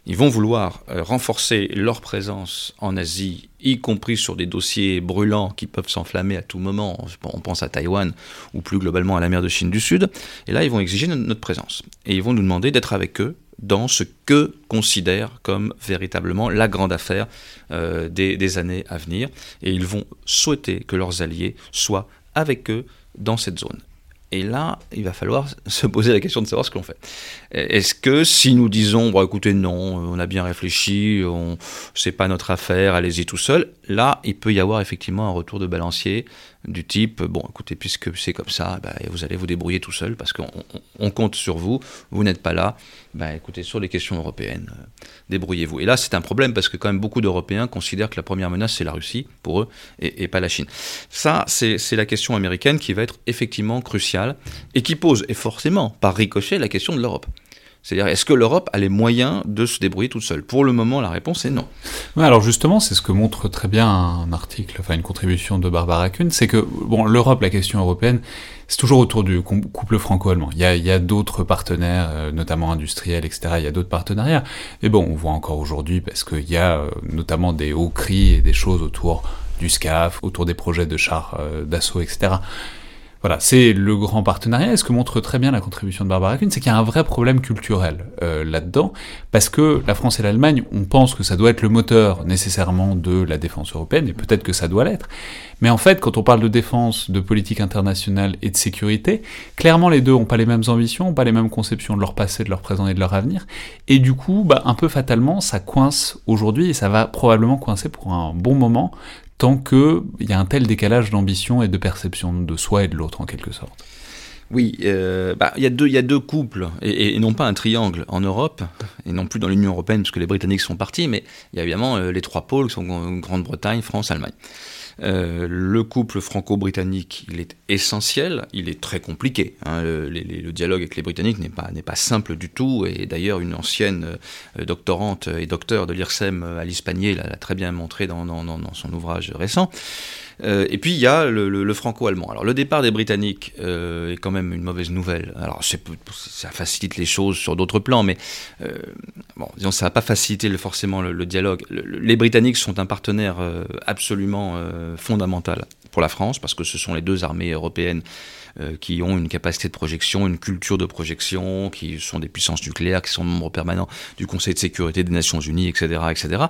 ils vont vouloir euh, renforcer leur présence en Asie, y compris sur des dossiers brûlants qui peuvent s'enflammer à tout moment. On pense à Taïwan ou plus globalement à la mer de Chine du Sud. Et là, ils vont exiger notre présence. Et ils vont nous demander d'être avec eux dans ce que considèrent comme véritablement la grande affaire euh, des, des années à venir. Et ils vont souhaiter que leurs alliés soient avec eux dans cette zone. Et là, il va falloir se poser la question de savoir ce qu'on fait. Est-ce que si nous disons, bon, écoutez, non, on a bien réfléchi, on, c'est pas notre affaire, allez-y tout seul, là, il peut y avoir effectivement un retour de balancier du type, bon, écoutez, puisque c'est comme ça, bah, vous allez vous débrouiller tout seul parce qu'on compte sur vous, vous n'êtes pas là, bah, écoutez, sur les questions européennes, euh, débrouillez-vous. Et là, c'est un problème parce que quand même beaucoup d'Européens considèrent que la première menace, c'est la Russie, pour eux, et, pas la Chine. Ça, c'est la question américaine qui va être effectivement cruciale et qui pose, et forcément, par ricochet, la question de l'Europe. C'est-à-dire, est-ce que l'Europe a les moyens de se débrouiller toute seule? Pour le moment, la réponse est non. alors justement, c'est ce que montre très bien un article, enfin une contribution de Barbara Kuhn, c'est que bon, l'Europe, la question européenne, c'est toujours autour du couple franco-allemand. Il y a, a d'autres partenaires, euh, notamment industriels, etc. Il y a d'autres partenariats. Mais bon, on voit encore aujourd'hui, parce qu'il y a euh, notamment des hauts cris et des choses autour du SCAF, autour des projets de chars euh, d'assaut, etc. Voilà, c'est le grand partenariat. Et ce que montre très bien la contribution de Barbara Kuhn, c'est qu'il y a un vrai problème culturel euh, là-dedans, parce que la France et l'Allemagne, on pense que ça doit être le moteur nécessairement de la défense européenne, et peut-être que ça doit l'être. Mais en fait, quand on parle de défense, de politique internationale et de sécurité, clairement les deux n'ont pas les mêmes ambitions, pas les mêmes conceptions de leur passé, de leur présent et de leur avenir. Et du coup, bah, un peu fatalement, ça coince aujourd'hui, et ça va probablement coincer pour un bon moment, tant qu'il y a un tel décalage d'ambition et de perception de soi et de l'autre en quelque sorte. Oui, euh, bah, il y, y, a deux couples, et, non pas un triangle en Europe, et non plus dans l'Union européenne, puisque les Britanniques sont partis, mais il y a évidemment euh, les trois pôles qui sont Grande-Bretagne, France, Allemagne. Euh, le couple franco-britannique, il est essentiel, il est très compliqué. Hein. le, dialogue avec les Britanniques n'est pas, simple du tout, et d'ailleurs une ancienne euh, doctorante et docteur de l'IRSEM, Alice Panier, l'a très bien montré dans son ouvrage récent. Euh, et puis il y a le, franco-allemand. Alors le départ des Britanniques euh, est quand même une mauvaise nouvelle. Alors ça facilite les choses sur d'autres plans, mais euh, bon, ça va pas faciliter forcément le, dialogue. les Britanniques sont un partenaire absolument fondamental pour la France parce que ce sont les deux armées européennes euh, qui ont une capacité de projection, une culture de projection, qui sont des puissances nucléaires, qui sont membres permanents du Conseil de sécurité des Nations Unies, etc. etc.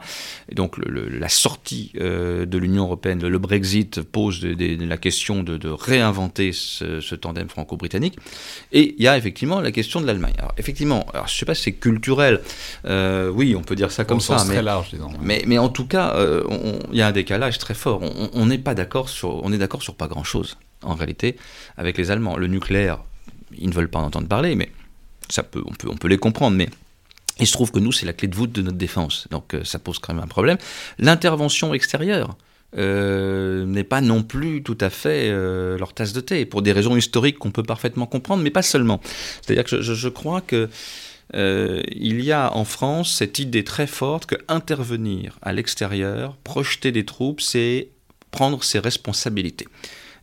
Et donc la sortie euh, de l'Union européenne, le, Brexit pose la question de, réinventer ce, tandem franco-britannique. Et il y a effectivement la question de l'Allemagne. Alors effectivement, alors, je ne sais pas si c'est culturel, euh, oui, on peut dire ça comme ça, mais, très large, disons. mais, mais en tout cas, il y a un décalage très fort. On n'est pas d'accord sur, on est d'accord sur pas grand-chose en réalité, avec les Allemands. Le nucléaire, ils ne veulent pas en entendre parler, mais ça peut, on, peut, les comprendre. Mais il se trouve que nous, c'est la clé de voûte de notre défense. Donc euh, ça pose quand même un problème. L'intervention extérieure. Euh, n'est pas non plus tout à fait euh, leur tasse de thé, pour des raisons historiques qu'on peut parfaitement comprendre, mais pas seulement. C'est-à-dire que je, crois que il y a en France cette idée très forte que intervenir à l'extérieur, projeter des troupes, c'est prendre ses responsabilités.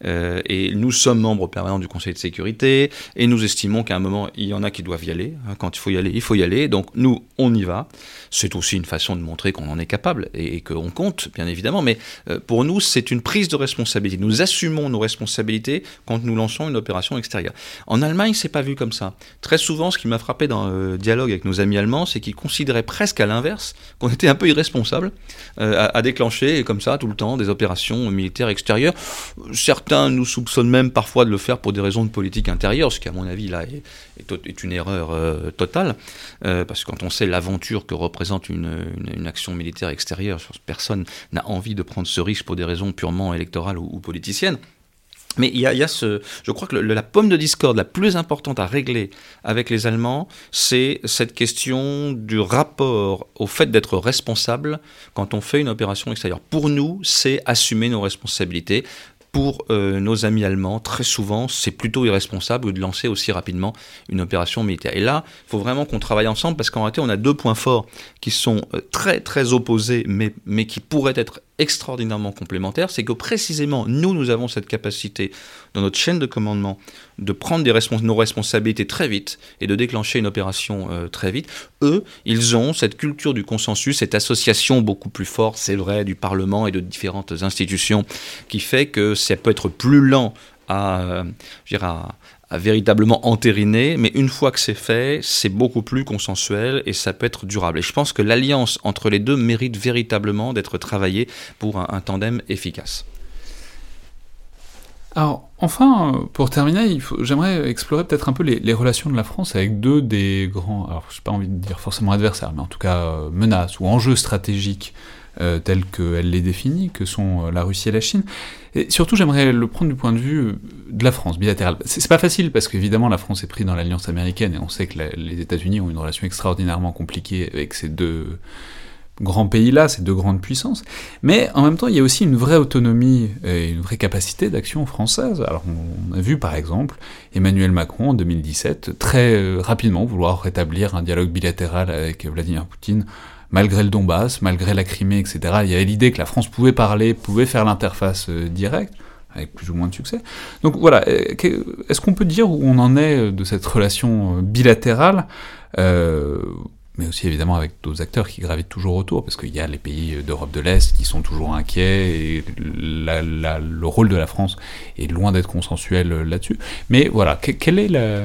Et nous sommes membres permanents du Conseil de sécurité, et nous estimons qu'à un moment, il y en a qui doivent y aller. Hein. quand il faut y aller, il faut y aller. Donc nous, on y va. C'est aussi une façon de montrer qu'on en est capable et, qu'on compte, bien évidemment. Mais pour nous, c'est une prise de responsabilité. Nous assumons nos responsabilités quand nous lançons une opération extérieure. En Allemagne, c'est pas vu comme ça. Très souvent, ce qui m'a frappé dans le dialogue avec nos amis allemands, c'est qu'ils considéraient presque à l'inverse qu'on était un peu irresponsable à, à, déclencher comme ça tout le temps des opérations militaires extérieures. Certains nous soupçonnent même parfois de le faire pour des raisons de politique intérieure, ce qui à mon avis là est, une erreur euh, totale, euh, parce que quand on sait l'aventure que représente une, action militaire extérieure, personne n'a envie de prendre ce risque pour des raisons purement électorales ou, politiciennes. Mais il y, a, ce, je crois que la pomme de discorde la plus importante à régler avec les Allemands, c'est cette question du rapport au fait d'être responsable quand on fait une opération extérieure. Pour nous, c'est assumer nos responsabilités pour euh, nos amis allemands, très souvent, c'est plutôt irresponsable de lancer aussi rapidement une opération militaire. Et là, il faut vraiment qu'on travaille ensemble parce qu'en réalité, on a deux points forts qui sont euh, très très opposés, mais, mais qui pourraient être extraordinairement complémentaires, c'est que précisément, nous, nous avons cette capacité dans notre chaîne de commandement de prendre nos responsabilités très vite et de déclencher une opération euh, très vite. Eux, ils ont cette culture du consensus, cette association beaucoup plus forte, c'est vrai, du Parlement et de différentes institutions, qui fait que ça peut être plus lent à, euh, à, à véritablement entériner, mais une fois que c'est fait, c'est beaucoup plus consensuel et ça peut être durable. Et je pense que l'alliance entre les deux mérite véritablement d'être travaillée pour un, tandem efficace. Alors, enfin, pour terminer, j'aimerais explorer peut-être un peu les, relations de la France avec deux des grands, alors je n'ai pas envie de dire forcément adversaires, mais en tout cas euh, menaces ou enjeux stratégiques euh, tels qu'elle les définit, que sont euh, la Russie et la Chine. Et surtout, j'aimerais le prendre du point de vue euh, de la France, bilatérale. C'est pas facile, parce qu'évidemment, la France est prise dans l'alliance américaine, et on sait que les États-Unis ont une relation extraordinairement compliquée avec ces deux grands pays-là, ces deux grandes puissances. Mais en même temps, il y a aussi une vraie autonomie et une vraie capacité d'action française. Alors, on a vu, par exemple, Emmanuel Macron, en 2017, très rapidement vouloir rétablir un dialogue bilatéral avec Vladimir Poutine malgré le Donbass, malgré la Crimée, etc., il y avait l'idée que la France pouvait parler, pouvait faire l'interface euh, directe, avec plus ou moins de succès. Donc voilà, euh, est-ce qu'on peut dire où on en est euh, de cette relation bilatérale mais aussi évidemment avec d'autres acteurs qui gravitent toujours autour, parce qu'il y a les pays d'Europe de l'Est qui sont toujours inquiets, et le rôle de la France est loin d'être consensuel là-dessus. Mais voilà, quelle est la,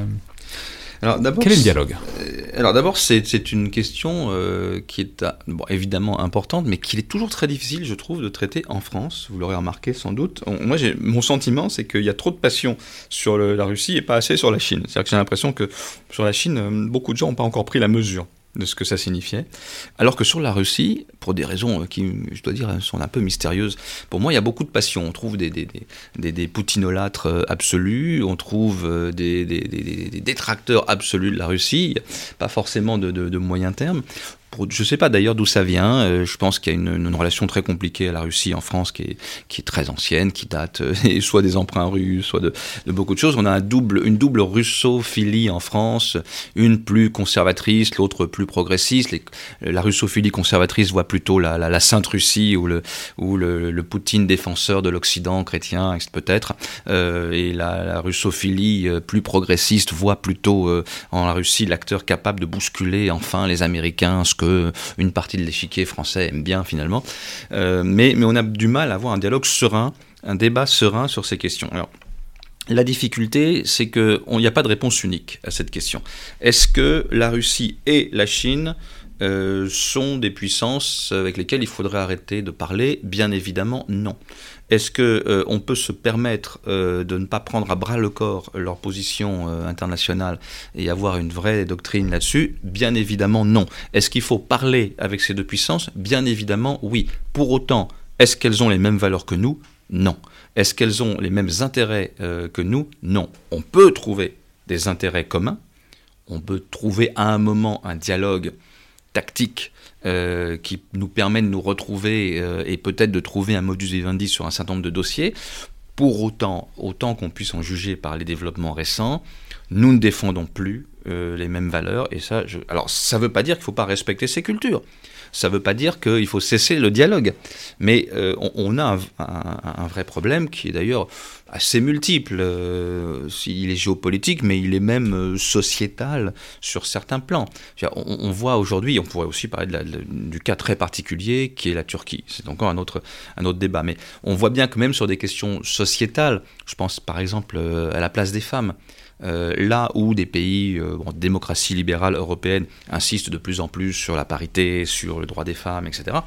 alors, Quel est le dialogue euh, Alors d'abord, c'est une question euh, qui est bon, évidemment importante, mais qui est toujours très difficile, je trouve, de traiter en France. Vous l'aurez remarqué sans doute. moi, mon sentiment, c'est qu'il y a trop de passion sur la Russie et pas assez sur la Chine. C'est-à-dire que j'ai l'impression que sur la Chine, euh, beaucoup de gens n'ont pas encore pris la mesure de ce que ça signifiait. Alors que sur la Russie, pour des raisons qui, je dois dire, sont un peu mystérieuses, pour moi, il y a beaucoup de passion. On trouve des, des, des, des poutinolâtres euh, absolus, on trouve euh, des, détracteurs absolus de la Russie, pas forcément de, de, de moyen terme je ne sais pas d'ailleurs d'où ça vient. Euh, je pense qu'il y a une, relation très compliquée à la Russie en France qui est, très ancienne, qui date euh, soit des emprunts russes, soit de, beaucoup de choses. On a une double russophilie en France, une plus conservatrice, l'autre plus progressiste. la russophilie conservatrice voit plutôt la, la, Sainte Russie ou le, ou le, le Poutine défenseur de l'Occident chrétien, peut-être. Euh, et la, russophilie plus progressiste voit plutôt en la Russie l'acteur capable de bousculer enfin les Américains, ce que une partie de l'échiquier français aime bien finalement. Euh, mais, mais on a du mal à avoir un dialogue serein, un débat serein sur ces questions. Alors, la difficulté, c'est qu'il n'y a pas de réponse unique à cette question. Est-ce que la Russie et la Chine euh, sont des puissances avec lesquelles il faudrait arrêter de parler? Bien évidemment, non. Est-ce qu'on euh, peut se permettre euh, de ne pas prendre à bras le corps leur position internationale et avoir une vraie doctrine là-dessus? Bien évidemment, non. Est-ce qu'il faut parler avec ces deux puissances? Bien évidemment, oui. Pour autant, est-ce qu'elles ont les mêmes valeurs que nous? Non. Est-ce qu'elles ont les mêmes intérêts que nous? Non. On peut trouver des intérêts communs. On peut trouver à un moment un dialogue tactique euh, qui nous permet de nous retrouver euh, et peut-être de trouver un modus vivendi sur un certain nombre de dossiers. Pour autant, autant qu'on puisse en juger par les développements récents, nous ne défendons plus euh, les mêmes valeurs. Et ça. Alors, ça ne veut pas dire qu'il ne faut pas respecter ces cultures. Ça ne veut pas dire qu'il faut cesser le dialogue. Mais on, a un, vrai problème qui est d'ailleurs assez multiple. il est géopolitique, mais il est même sociétal sur certains plans. On, voit aujourd'hui, on pourrait aussi parler du cas très particulier qui est la Turquie. C'est encore un autre, un autre débat. Mais on voit bien que même sur des questions sociétales, je pense par exemple à la place des femmes, euh, là où des pays, euh, démocratie libérale européenne, insistent de plus en plus sur la parité, sur le droit des femmes, etc.,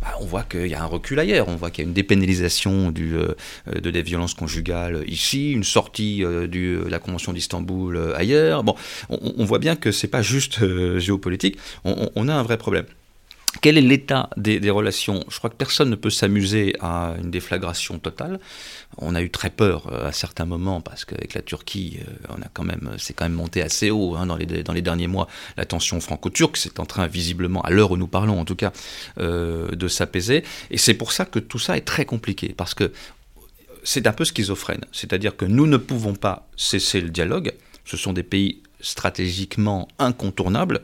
bah, on voit qu'il y a un recul ailleurs. On voit qu'il y a une dépénalisation euh, de des violences conjugales ici, une sortie de la Convention d'Istanbul ailleurs. Bon, on, voit bien que c'est pas juste géopolitique. on a un vrai problème. Quel est l'état des, relations? Je crois que personne ne peut s'amuser à une déflagration totale. On a eu très peur euh, à certains moments parce qu'avec la Turquie, euh, on a quand même, c'est quand même monté assez haut hein, dans, les, dans les derniers mois. La tension franco-turque, c'est en train visiblement, à l'heure où nous parlons en tout cas, euh, de s'apaiser. Et c'est pour ça que tout ça est très compliqué parce que c'est un peu schizophrène. C'est-à-dire que nous ne pouvons pas cesser le dialogue. Ce sont des pays stratégiquement incontournables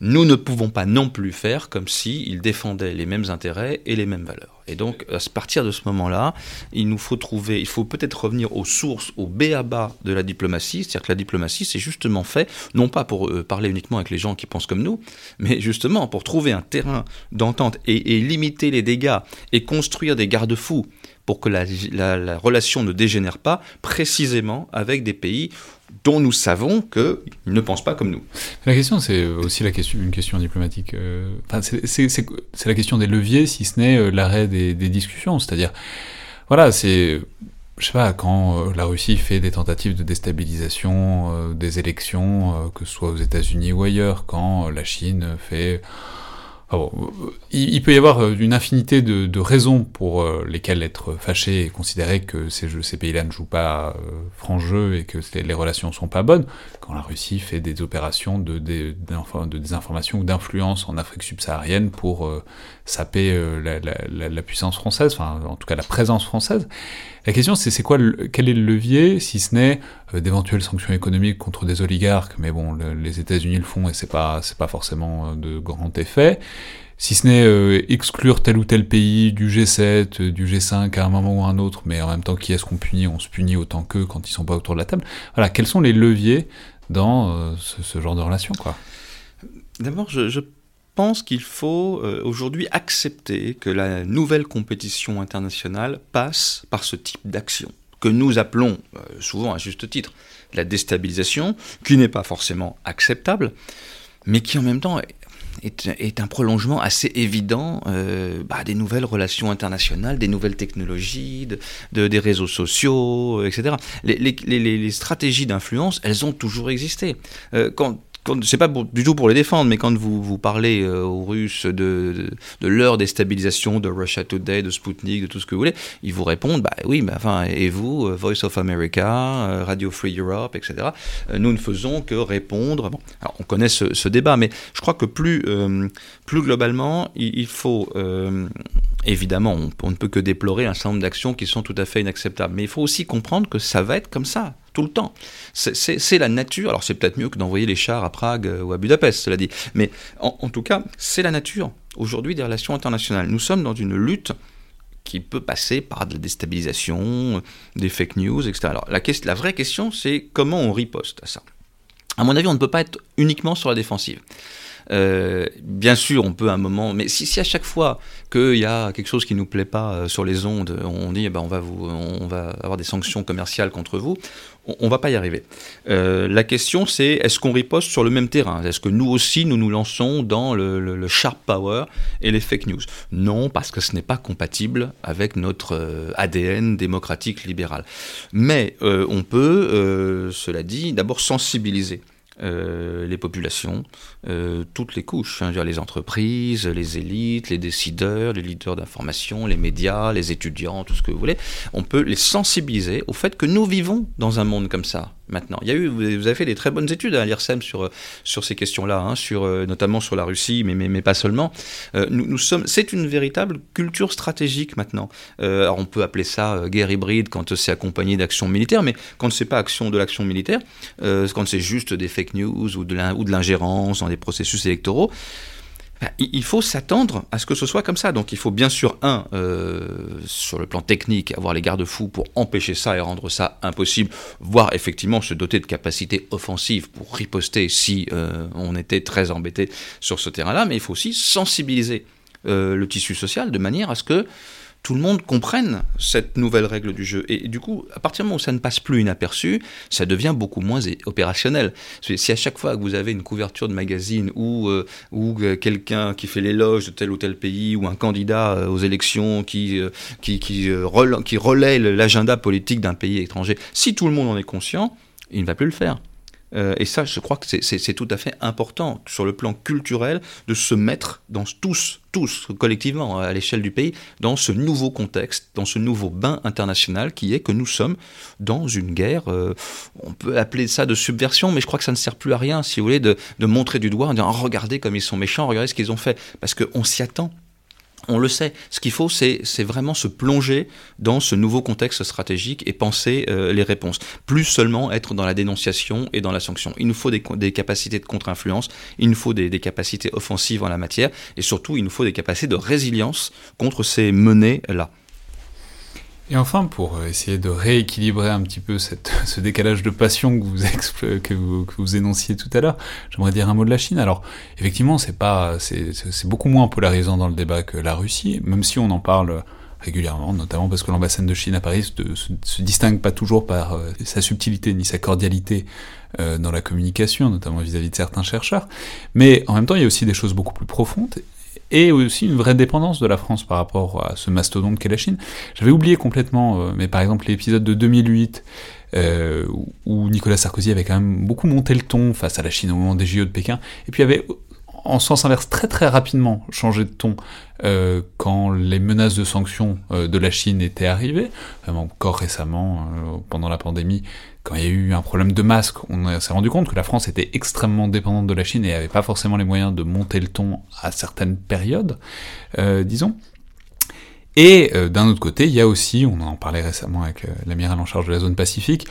nous ne pouvons pas non plus faire comme s'ils défendaient les mêmes intérêts et les mêmes valeurs. Et donc, à partir de ce moment-là, il nous faut trouver, il faut peut-être revenir aux sources, au B à bas de la diplomatie. C'est-à-dire que la diplomatie, c'est justement fait, non pas pour euh, parler uniquement avec les gens qui pensent comme nous, mais justement pour trouver un terrain d'entente et, limiter les dégâts et construire des garde-fous pour que la relation ne dégénère pas, précisément avec des pays dont nous savons qu'ils ne pensent pas comme nous. La question, c'est aussi une question diplomatique. Euh, c'est la question des leviers, si ce n'est euh, l'arrêt des, discussions. C'est-à-dire, voilà, c'est, je sais pas, quand euh, la Russie fait des tentatives de déstabilisation des élections, que ce soit aux États-Unis ou ailleurs, quand la Chine fait ah il, peut y avoir euh, une infinité de, raisons pour euh, lesquelles être fâché et considérer que ces, pays-là ne jouent pas euh, franc jeu et que les relations sont pas bonnes. Quand la Russie fait des opérations de, désinformation ou d'influence en Afrique subsaharienne pour saper la, la, la, puissance française, enfin en tout cas la présence française. La question c'est c'est quoi, quel est le levier, si ce n'est d'éventuelles sanctions économiques contre des oligarques, mais bon, les États-Unis le font et c'est pas c'est pas forcément de grand effet si ce n'est euh, exclure tel ou tel pays du G7, euh, du G5 à un moment ou à un autre, mais en même temps, qui est-ce qu'on punit On se punit autant qu'eux quand ils sont pas autour de la table. Voilà, quels sont les leviers dans euh, ce, genre de relation, quoi? D'abord, je, pense qu'il faut aujourd'hui accepter que la nouvelle compétition internationale passe par ce type d'action, que nous appelons souvent à juste titre la déstabilisation, qui n'est pas forcément acceptable, mais qui en même temps est, un prolongement assez évident euh, bah, des nouvelles relations internationales, des nouvelles technologies, de, des réseaux sociaux, etc. Les, stratégies d'influence, elles ont toujours existé. Euh, c'est pas du tout pour les défendre, mais quand vous, vous parlez euh, aux Russes de, leur déstabilisation de Russia Today, de Sputnik, de tout ce que vous voulez, ils vous répondent, bah oui, mais enfin, et vous, euh, Voice of America, euh, Radio Free Europe, etc. nous ne faisons que répondre. Bon, alors on connaît ce, débat, mais je crois que plus, plus globalement, il, faut évidemment, on, ne peut que déplorer un certain nombre d'actions qui sont tout à fait inacceptables, mais il faut aussi comprendre que ça va être comme ça tout le temps. C'est la nature. Alors c'est peut-être mieux que d'envoyer les chars à Prague euh, ou à Budapest, cela dit. Mais en, tout cas, c'est la nature aujourd'hui des relations internationales. Nous sommes dans une lutte qui peut passer par de la déstabilisation, des fake news, etc. Alors la, vraie question, c'est comment on riposte à ça? À mon avis, on ne peut pas être uniquement sur la défensive. Euh, bien sûr, on peut à un moment, mais si, à chaque fois qu'il y a quelque chose qui nous plaît pas euh, sur les ondes, on dit eh ben, on va avoir des sanctions commerciales contre vous, on, ne va pas y arriver. Euh, la question c'est est-ce qu'on riposte sur le même terrain? Est-ce que nous aussi nous nous lançons dans le, sharp power et les fake news? Non, parce que ce n'est pas compatible avec notre ADN démocratique libéral. Mais on peut, cela dit, d'abord sensibiliser. Euh, les populations, euh, toutes les couches, hein, les entreprises, les élites, les décideurs, les leaders d'information, les médias, les étudiants, tout ce que vous voulez. On peut les sensibiliser au fait que nous vivons dans un monde comme ça maintenant. Il y a eu, vous avez fait des très bonnes études à l'IRSEM sur, sur ces questions-là, hein, sur, euh, notamment sur la Russie, mais, mais, pas seulement. nous, nous sommes, c'est une véritable culture stratégique maintenant. alors on peut appeler ça guerre hybride quand c'est accompagné d'actions militaires, mais quand c'est pas action de l'action militaire, quand c'est juste des fake news ou de l'ingérence dans des processus électoraux, il faut s'attendre à ce que ce soit comme ça. Donc il faut bien sûr, un, euh, sur le plan technique, avoir les garde-fous pour empêcher ça et rendre ça impossible, voire effectivement se doter de capacités offensives pour riposter si euh, on était très embêté sur ce terrain-là. Mais il faut aussi sensibiliser euh, le tissu social de manière à ce que tout le monde comprenne cette nouvelle règle du jeu. Et, du coup, à partir du moment où ça ne passe plus inaperçu, ça devient beaucoup moins opérationnel. Si à chaque fois que vous avez une couverture de magazine ou, euh, ou euh, quelqu'un qui fait l'éloge de tel ou tel pays ou un candidat euh, aux élections qui, qui, qui, qui relaie l'agenda politique d'un pays étranger, si tout le monde en est conscient, il ne va plus le faire. Euh, et ça, je crois que c'est tout à fait important sur le plan culturel de se mettre dans tous, tous collectivement à l'échelle du pays, dans ce nouveau contexte, dans ce nouveau bain international qui est que nous sommes dans une guerre. Euh, on peut appeler ça de subversion, mais je crois que ça ne sert plus à rien, si vous voulez, de, montrer du doigt en disant regardez comme ils sont méchants, regardez ce qu'ils ont fait, parce qu'on s'y attend on le sait. Ce qu'il faut, c'est vraiment se plonger dans ce nouveau contexte stratégique et penser euh, les réponses. Plus seulement être dans la dénonciation et dans la sanction. Il nous faut des, capacités de contre-influence, il nous faut des, capacités offensives en la matière, et surtout, il nous faut des capacités de résilience contre ces menées-là. Et enfin, pour essayer de rééquilibrer un petit peu ce décalage de passion que vous énonciez tout à l'heure, j'aimerais dire un mot de la Chine. Alors, effectivement, c'est pas, c'est beaucoup moins polarisant dans le débat que la Russie, même si on en parle régulièrement, notamment parce que l'ambassade de Chine à Paris se, se, distingue pas toujours par euh, sa subtilité ni sa cordialité euh, dans la communication, notamment vis-à-vis -vis de certains chercheurs. Mais en même temps, il y a aussi des choses beaucoup plus profondes et aussi une vraie dépendance de la France par rapport à ce mastodonte qu'est la Chine. J'avais oublié complètement, euh, mais par exemple l'épisode de 2008, euh, où Nicolas Sarkozy avait quand même beaucoup monté le ton face à la Chine au moment des JO de Pékin, et puis avait en sens inverse très très rapidement changé de ton euh, quand les menaces de sanctions euh, de la Chine étaient arrivées, encore récemment euh, pendant la pandémie, quand il y a eu un problème de masque, on s'est rendu compte que la France était extrêmement dépendante de la Chine et avait pas forcément les moyens de monter le ton à certaines périodes, disons. Et d'un autre côté, il y a aussi, on en parlait récemment avec l'amiral en charge de la zone Pacifique,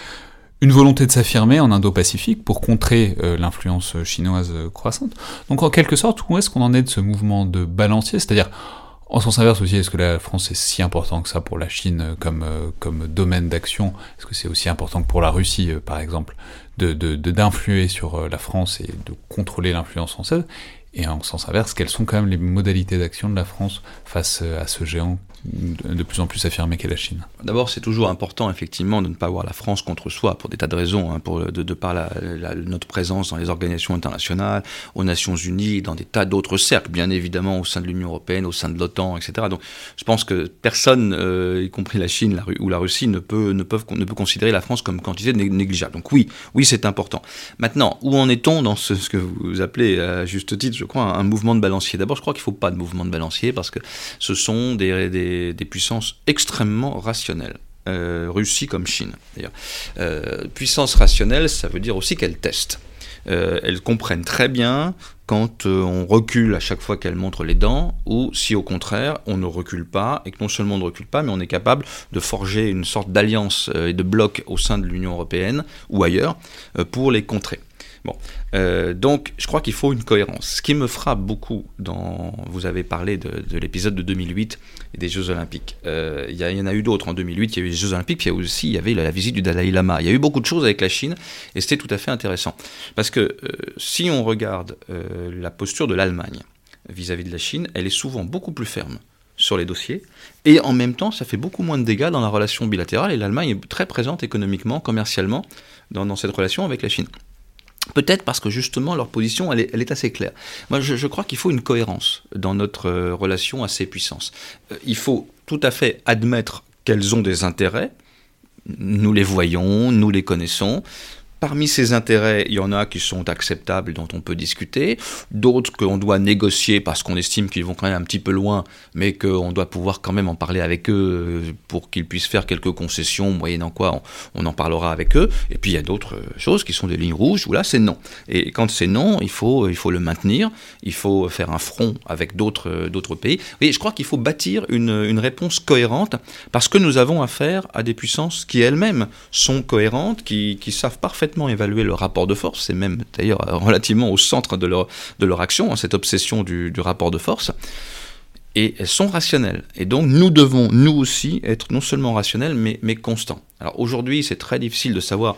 une volonté de s'affirmer en Indo-Pacifique pour contrer euh, l'influence chinoise croissante. Donc en quelque sorte, où est-ce qu'on en est de ce mouvement de balancier? C'est-à-dire, en sens inverse aussi, est-ce que la France est si important que ça pour la Chine comme, euh, comme domaine d'action? Est-ce que c'est aussi important que pour la Russie, euh, par exemple, de, d'influer sur la France et de contrôler l'influence française? Et en sens inverse, quelles sont quand même les modalités d'action de la France face à ce géant de plus en plus affirmé qu'est la Chine D'abord, c'est toujours important, effectivement, de ne pas voir la France contre soi, pour des tas de raisons, hein, de, par notre présence dans les organisations internationales, aux Nations Unies, dans des tas d'autres cercles, bien évidemment, au sein de l'Union Européenne, au sein de l'OTAN, etc. Donc, je pense que personne, euh, y compris la Chine ou la Russie, ne peut, ne, peut considérer la France comme quantité négligeable. Donc oui, oui, c'est important. Maintenant, où en est-on dans ce, que vous appelez, à juste titre, je crois, un, mouvement de balancier? D'abord, je crois qu'il ne faut pas de mouvement de balancier, parce que ce sont des des, puissances extrêmement rationnelles. Euh, Russie comme Chine. Euh, puissance rationnelle, ça veut dire aussi qu'elles testent. Euh, elles comprennent très bien quand on recule à chaque fois qu'elles montrent les dents, ou si au contraire on ne recule pas, et que non seulement on ne recule pas, mais on est capable de forger une sorte d'alliance et de bloc au sein de l'Union européenne ou ailleurs pour les contrer. Bon, euh, donc je crois qu'il faut une cohérence. Ce qui me frappe beaucoup vous avez parlé de, l'épisode de 2008 et des Jeux Olympiques. Euh, il y, en a eu d'autres en 2008. Il y a eu les Jeux Olympiques, puis il y a aussi y avait la, visite du Dalai Lama. Il y a eu beaucoup de choses avec la Chine et c'était tout à fait intéressant parce que euh, si on regarde la posture de l'Allemagne vis-à-vis de la Chine, elle est souvent beaucoup plus ferme sur les dossiers, et en même temps, ça fait beaucoup moins de dégâts dans la relation bilatérale, et l'Allemagne est très présente économiquement, commercialement, dans cette relation avec la Chine. Peut-être parce que justement leur position, elle est, assez claire. Moi, je, crois qu'il faut une cohérence dans notre euh, relation à ces puissances. Euh, il faut tout à fait admettre qu'elles ont des intérêts. Nous les voyons, nous les connaissons. Parmi ces intérêts, il y en a qui sont acceptables, dont on peut discuter, d'autres qu'on doit négocier parce qu'on estime qu'ils vont quand même un petit peu loin, mais qu'on doit pouvoir quand même en parler avec eux euh, pour qu'ils puissent faire quelques concessions, moyennant quoi on, en parlera avec eux. Et puis il y a d'autres euh, choses qui sont des lignes rouges où là c'est non. Et quand c'est non, il faut, il faut le maintenir, il faut faire un front avec d'autres euh, pays. Et je crois qu'il faut bâtir une, une réponse cohérente parce que nous avons affaire à des puissances qui elles-mêmes sont cohérentes, qui savent parfaitement complètement évalué le rapport de force, c'est même d'ailleurs relativement au centre de leur, de leur action, hein, cette obsession du, rapport de force et elles sont rationnelles. Et donc nous devons, nous aussi, être non seulement rationnels, mais, mais constants. Alors aujourd'hui, c'est très difficile de savoir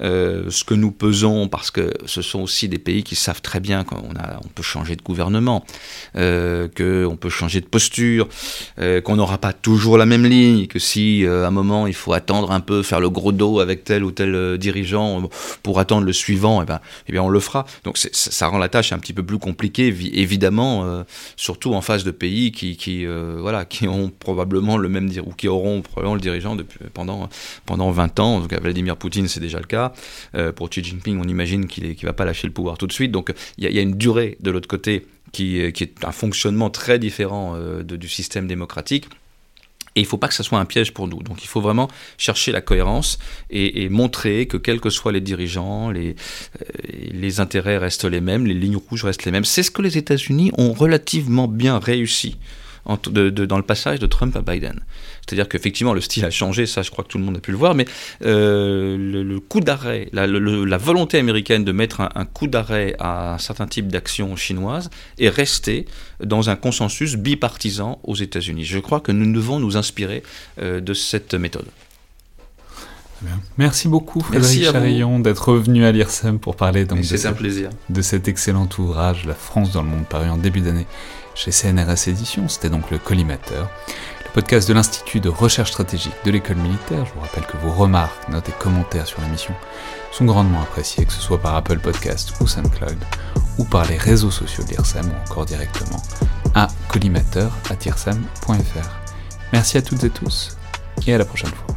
euh, ce que nous pesons, parce que ce sont aussi des pays qui savent très bien qu'on on peut changer de gouvernement, euh, qu'on peut changer de posture, euh, qu'on n'aura pas toujours la même ligne, que si à un moment il faut attendre un peu, faire le gros dos avec tel ou tel dirigeant pour attendre le suivant, et eh ben, eh bien on le fera. Donc ça rend la tâche un petit peu plus compliquée, évidemment, surtout en face de pays qui, qui voilà, qui ont probablement le même ou qui auront probablement le dirigeant depuis, pendant pendant 20 ans. Donc Vladimir Poutine, c'est déjà le cas. Euh, pour Xi Jinping, on imagine qu'il ne va pas lâcher le pouvoir tout de suite. Donc il y, a une durée de l'autre côté qui, euh, est un fonctionnement très différent euh, du système démocratique. Et il ne faut pas que ce soit un piège pour nous. Donc il faut vraiment chercher la cohérence et, montrer que quels que soient les dirigeants, les intérêts restent les mêmes, les lignes rouges restent les mêmes. C'est ce que les États-Unis ont relativement bien réussi dans le passage de Trump à Biden. C'est-à-dire qu'effectivement, le style a changé, ça je crois que tout le monde a pu le voir, mais euh, le, coup d'arrêt, la, la, volonté américaine de mettre un, coup d'arrêt à un certain type d'action chinoise est restée dans un consensus bipartisan aux États-Unis. Je crois que nous devons nous inspirer euh, de cette méthode. Merci beaucoup Frédéric Charillon d'être revenu à l'IRSEM pour parler donc de, un plaisir. de cet excellent ouvrage La France dans le monde paru en début d'année chez CNRS Éditions. C'était donc le collimateur podcast de l'Institut de recherche stratégique de l'école militaire. Je vous rappelle que vos remarques, notes et commentaires sur l'émission sont grandement appréciés, que ce soit par Apple Podcast ou SoundCloud, ou par les réseaux sociaux de ou encore directement à collimateur.irsam.fr. Merci à toutes et tous, et à la prochaine fois.